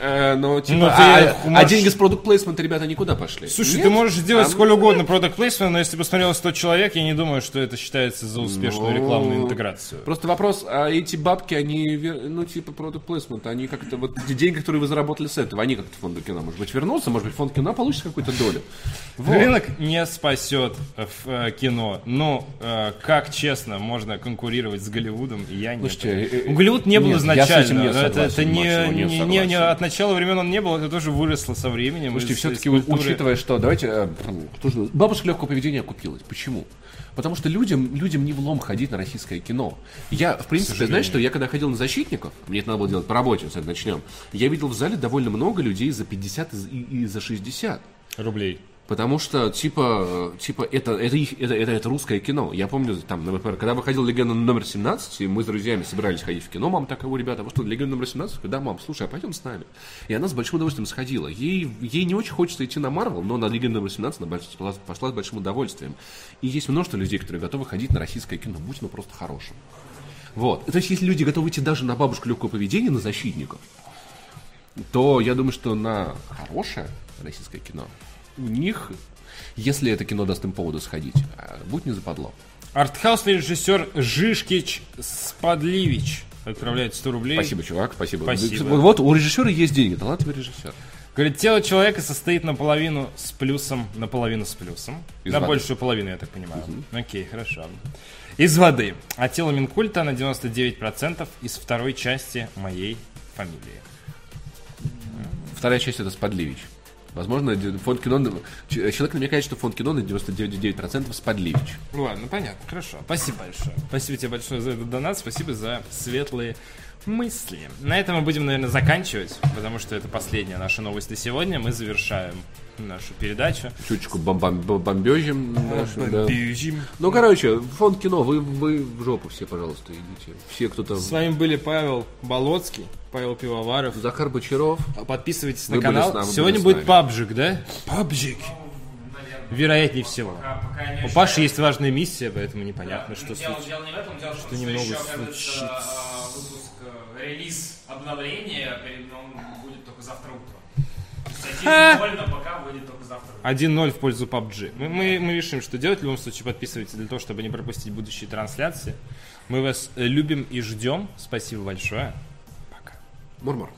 Э, но, типа, Ну, а, а можешь- деньги с продукт плейсмента, ребята, никуда пошли. Слушай, Нет? ты можешь сделать А, сколь угодно продукт плейсмент, но если посмотрел 100 человек, я не думаю, что это считается за успешную Ну, рекламную интеграцию. Просто вопрос, а эти бабки, они, ну, типа, продукт плейсмент, они как-то, вот, эти деньги, которые вы заработали с этого, они как-то фонду кино, может быть, вернутся, может быть, фонд кино получит какую-то долю. Вот. Рынок не спасет в, э, кино, но э, как честно можно конкурировать с Голливудом, я не Слушайте, Голливуд не был изначально. это, не, не не- не- от начала времен он не был, это тоже выросло со временем. Слушайте, все-таки культуры. учитывая, что давайте э, бабушка легкого поведения окупилась. Почему? Потому что людям, людям не влом ходить на российское кино. Я, в принципе, знаешь, что я когда ходил на защитников, мне это надо было делать по работе, с этого начнем, я видел в зале довольно много людей за 50 и, за- и- и за 60. рублей. Потому что, типа, э, типа это, это, их, это, это, это русское кино. Я помню, там, например, когда выходил «Легенда номер 17», и мы с друзьями собирались ходить в кино, мама такая, «О, ребята, вы что, «Легенда номер 17»? Я говорю, Да, мам, слушай, а пойдем с нами. И она с большим удовольствием сходила. Ей, ей не очень хочется идти на Марвел, но на «Легенду номер 17» она больш- пошла с большим удовольствием. И есть множество людей, которые готовы ходить на российское кино, будь оно просто хорошим. Вот. То есть, если люди готовы идти даже на бабушку легкого поведения, на защитников, то я думаю, что на хорошее российское кино у них, если это кино даст им поводу сходить, а, будь не западло. Артхаусный режиссер Жишкич Спадливич отправляет 100 рублей. Спасибо, чувак, спасибо. Спасибо. Вот у режиссера есть деньги, талантливый режиссер. Говорит, тело человека состоит наполовину с плюсом, наполовину с плюсом. Из на воды. большую половину, я так понимаю. Окей, хорошо. Из воды. А тело Минкульта на 99% из второй части моей фамилии. Вторая часть это Спадливич. Возможно, фонд кино... ч- Человек намекает, что фонд кино на 99% Спадливич. Ладно, понятно, хорошо. Спасибо большое. Спасибо тебе большое за этот донат, спасибо за светлые мысли. На этом мы будем, наверное, заканчивать, потому что это последняя наша новость на сегодня. Мы завершаем нашу передачу. Чуточку бом- бомбежим. нашим, да. Бежим. Ну, короче, фонд кино, вы, вы в жопу все, пожалуйста, идите. Все, кто там... С вами были Павел Болоцкий, Павел Пивоваров. Захар Бочаров. Подписывайтесь Вы на канал. нами, Сегодня будет пабжик, да? Пабжик. Вероятнее всего. Пока, пока У очень Паши есть важная миссия, поэтому непонятно, что дело, случится. дело не в этом, дело в том, что, немного еще, случится. а, выпуск, э, релиз обновления, он будет только завтра утром. То есть 1.0 на пока выйдет только завтра утром. 1-0 в пользу PUBG. Мы, мы, мы решим, что делать. В любом случае, подписывайтесь для того, чтобы не пропустить будущие трансляции. Мы вас э, любим и ждем. Спасибо большое. Пока. Мурмур.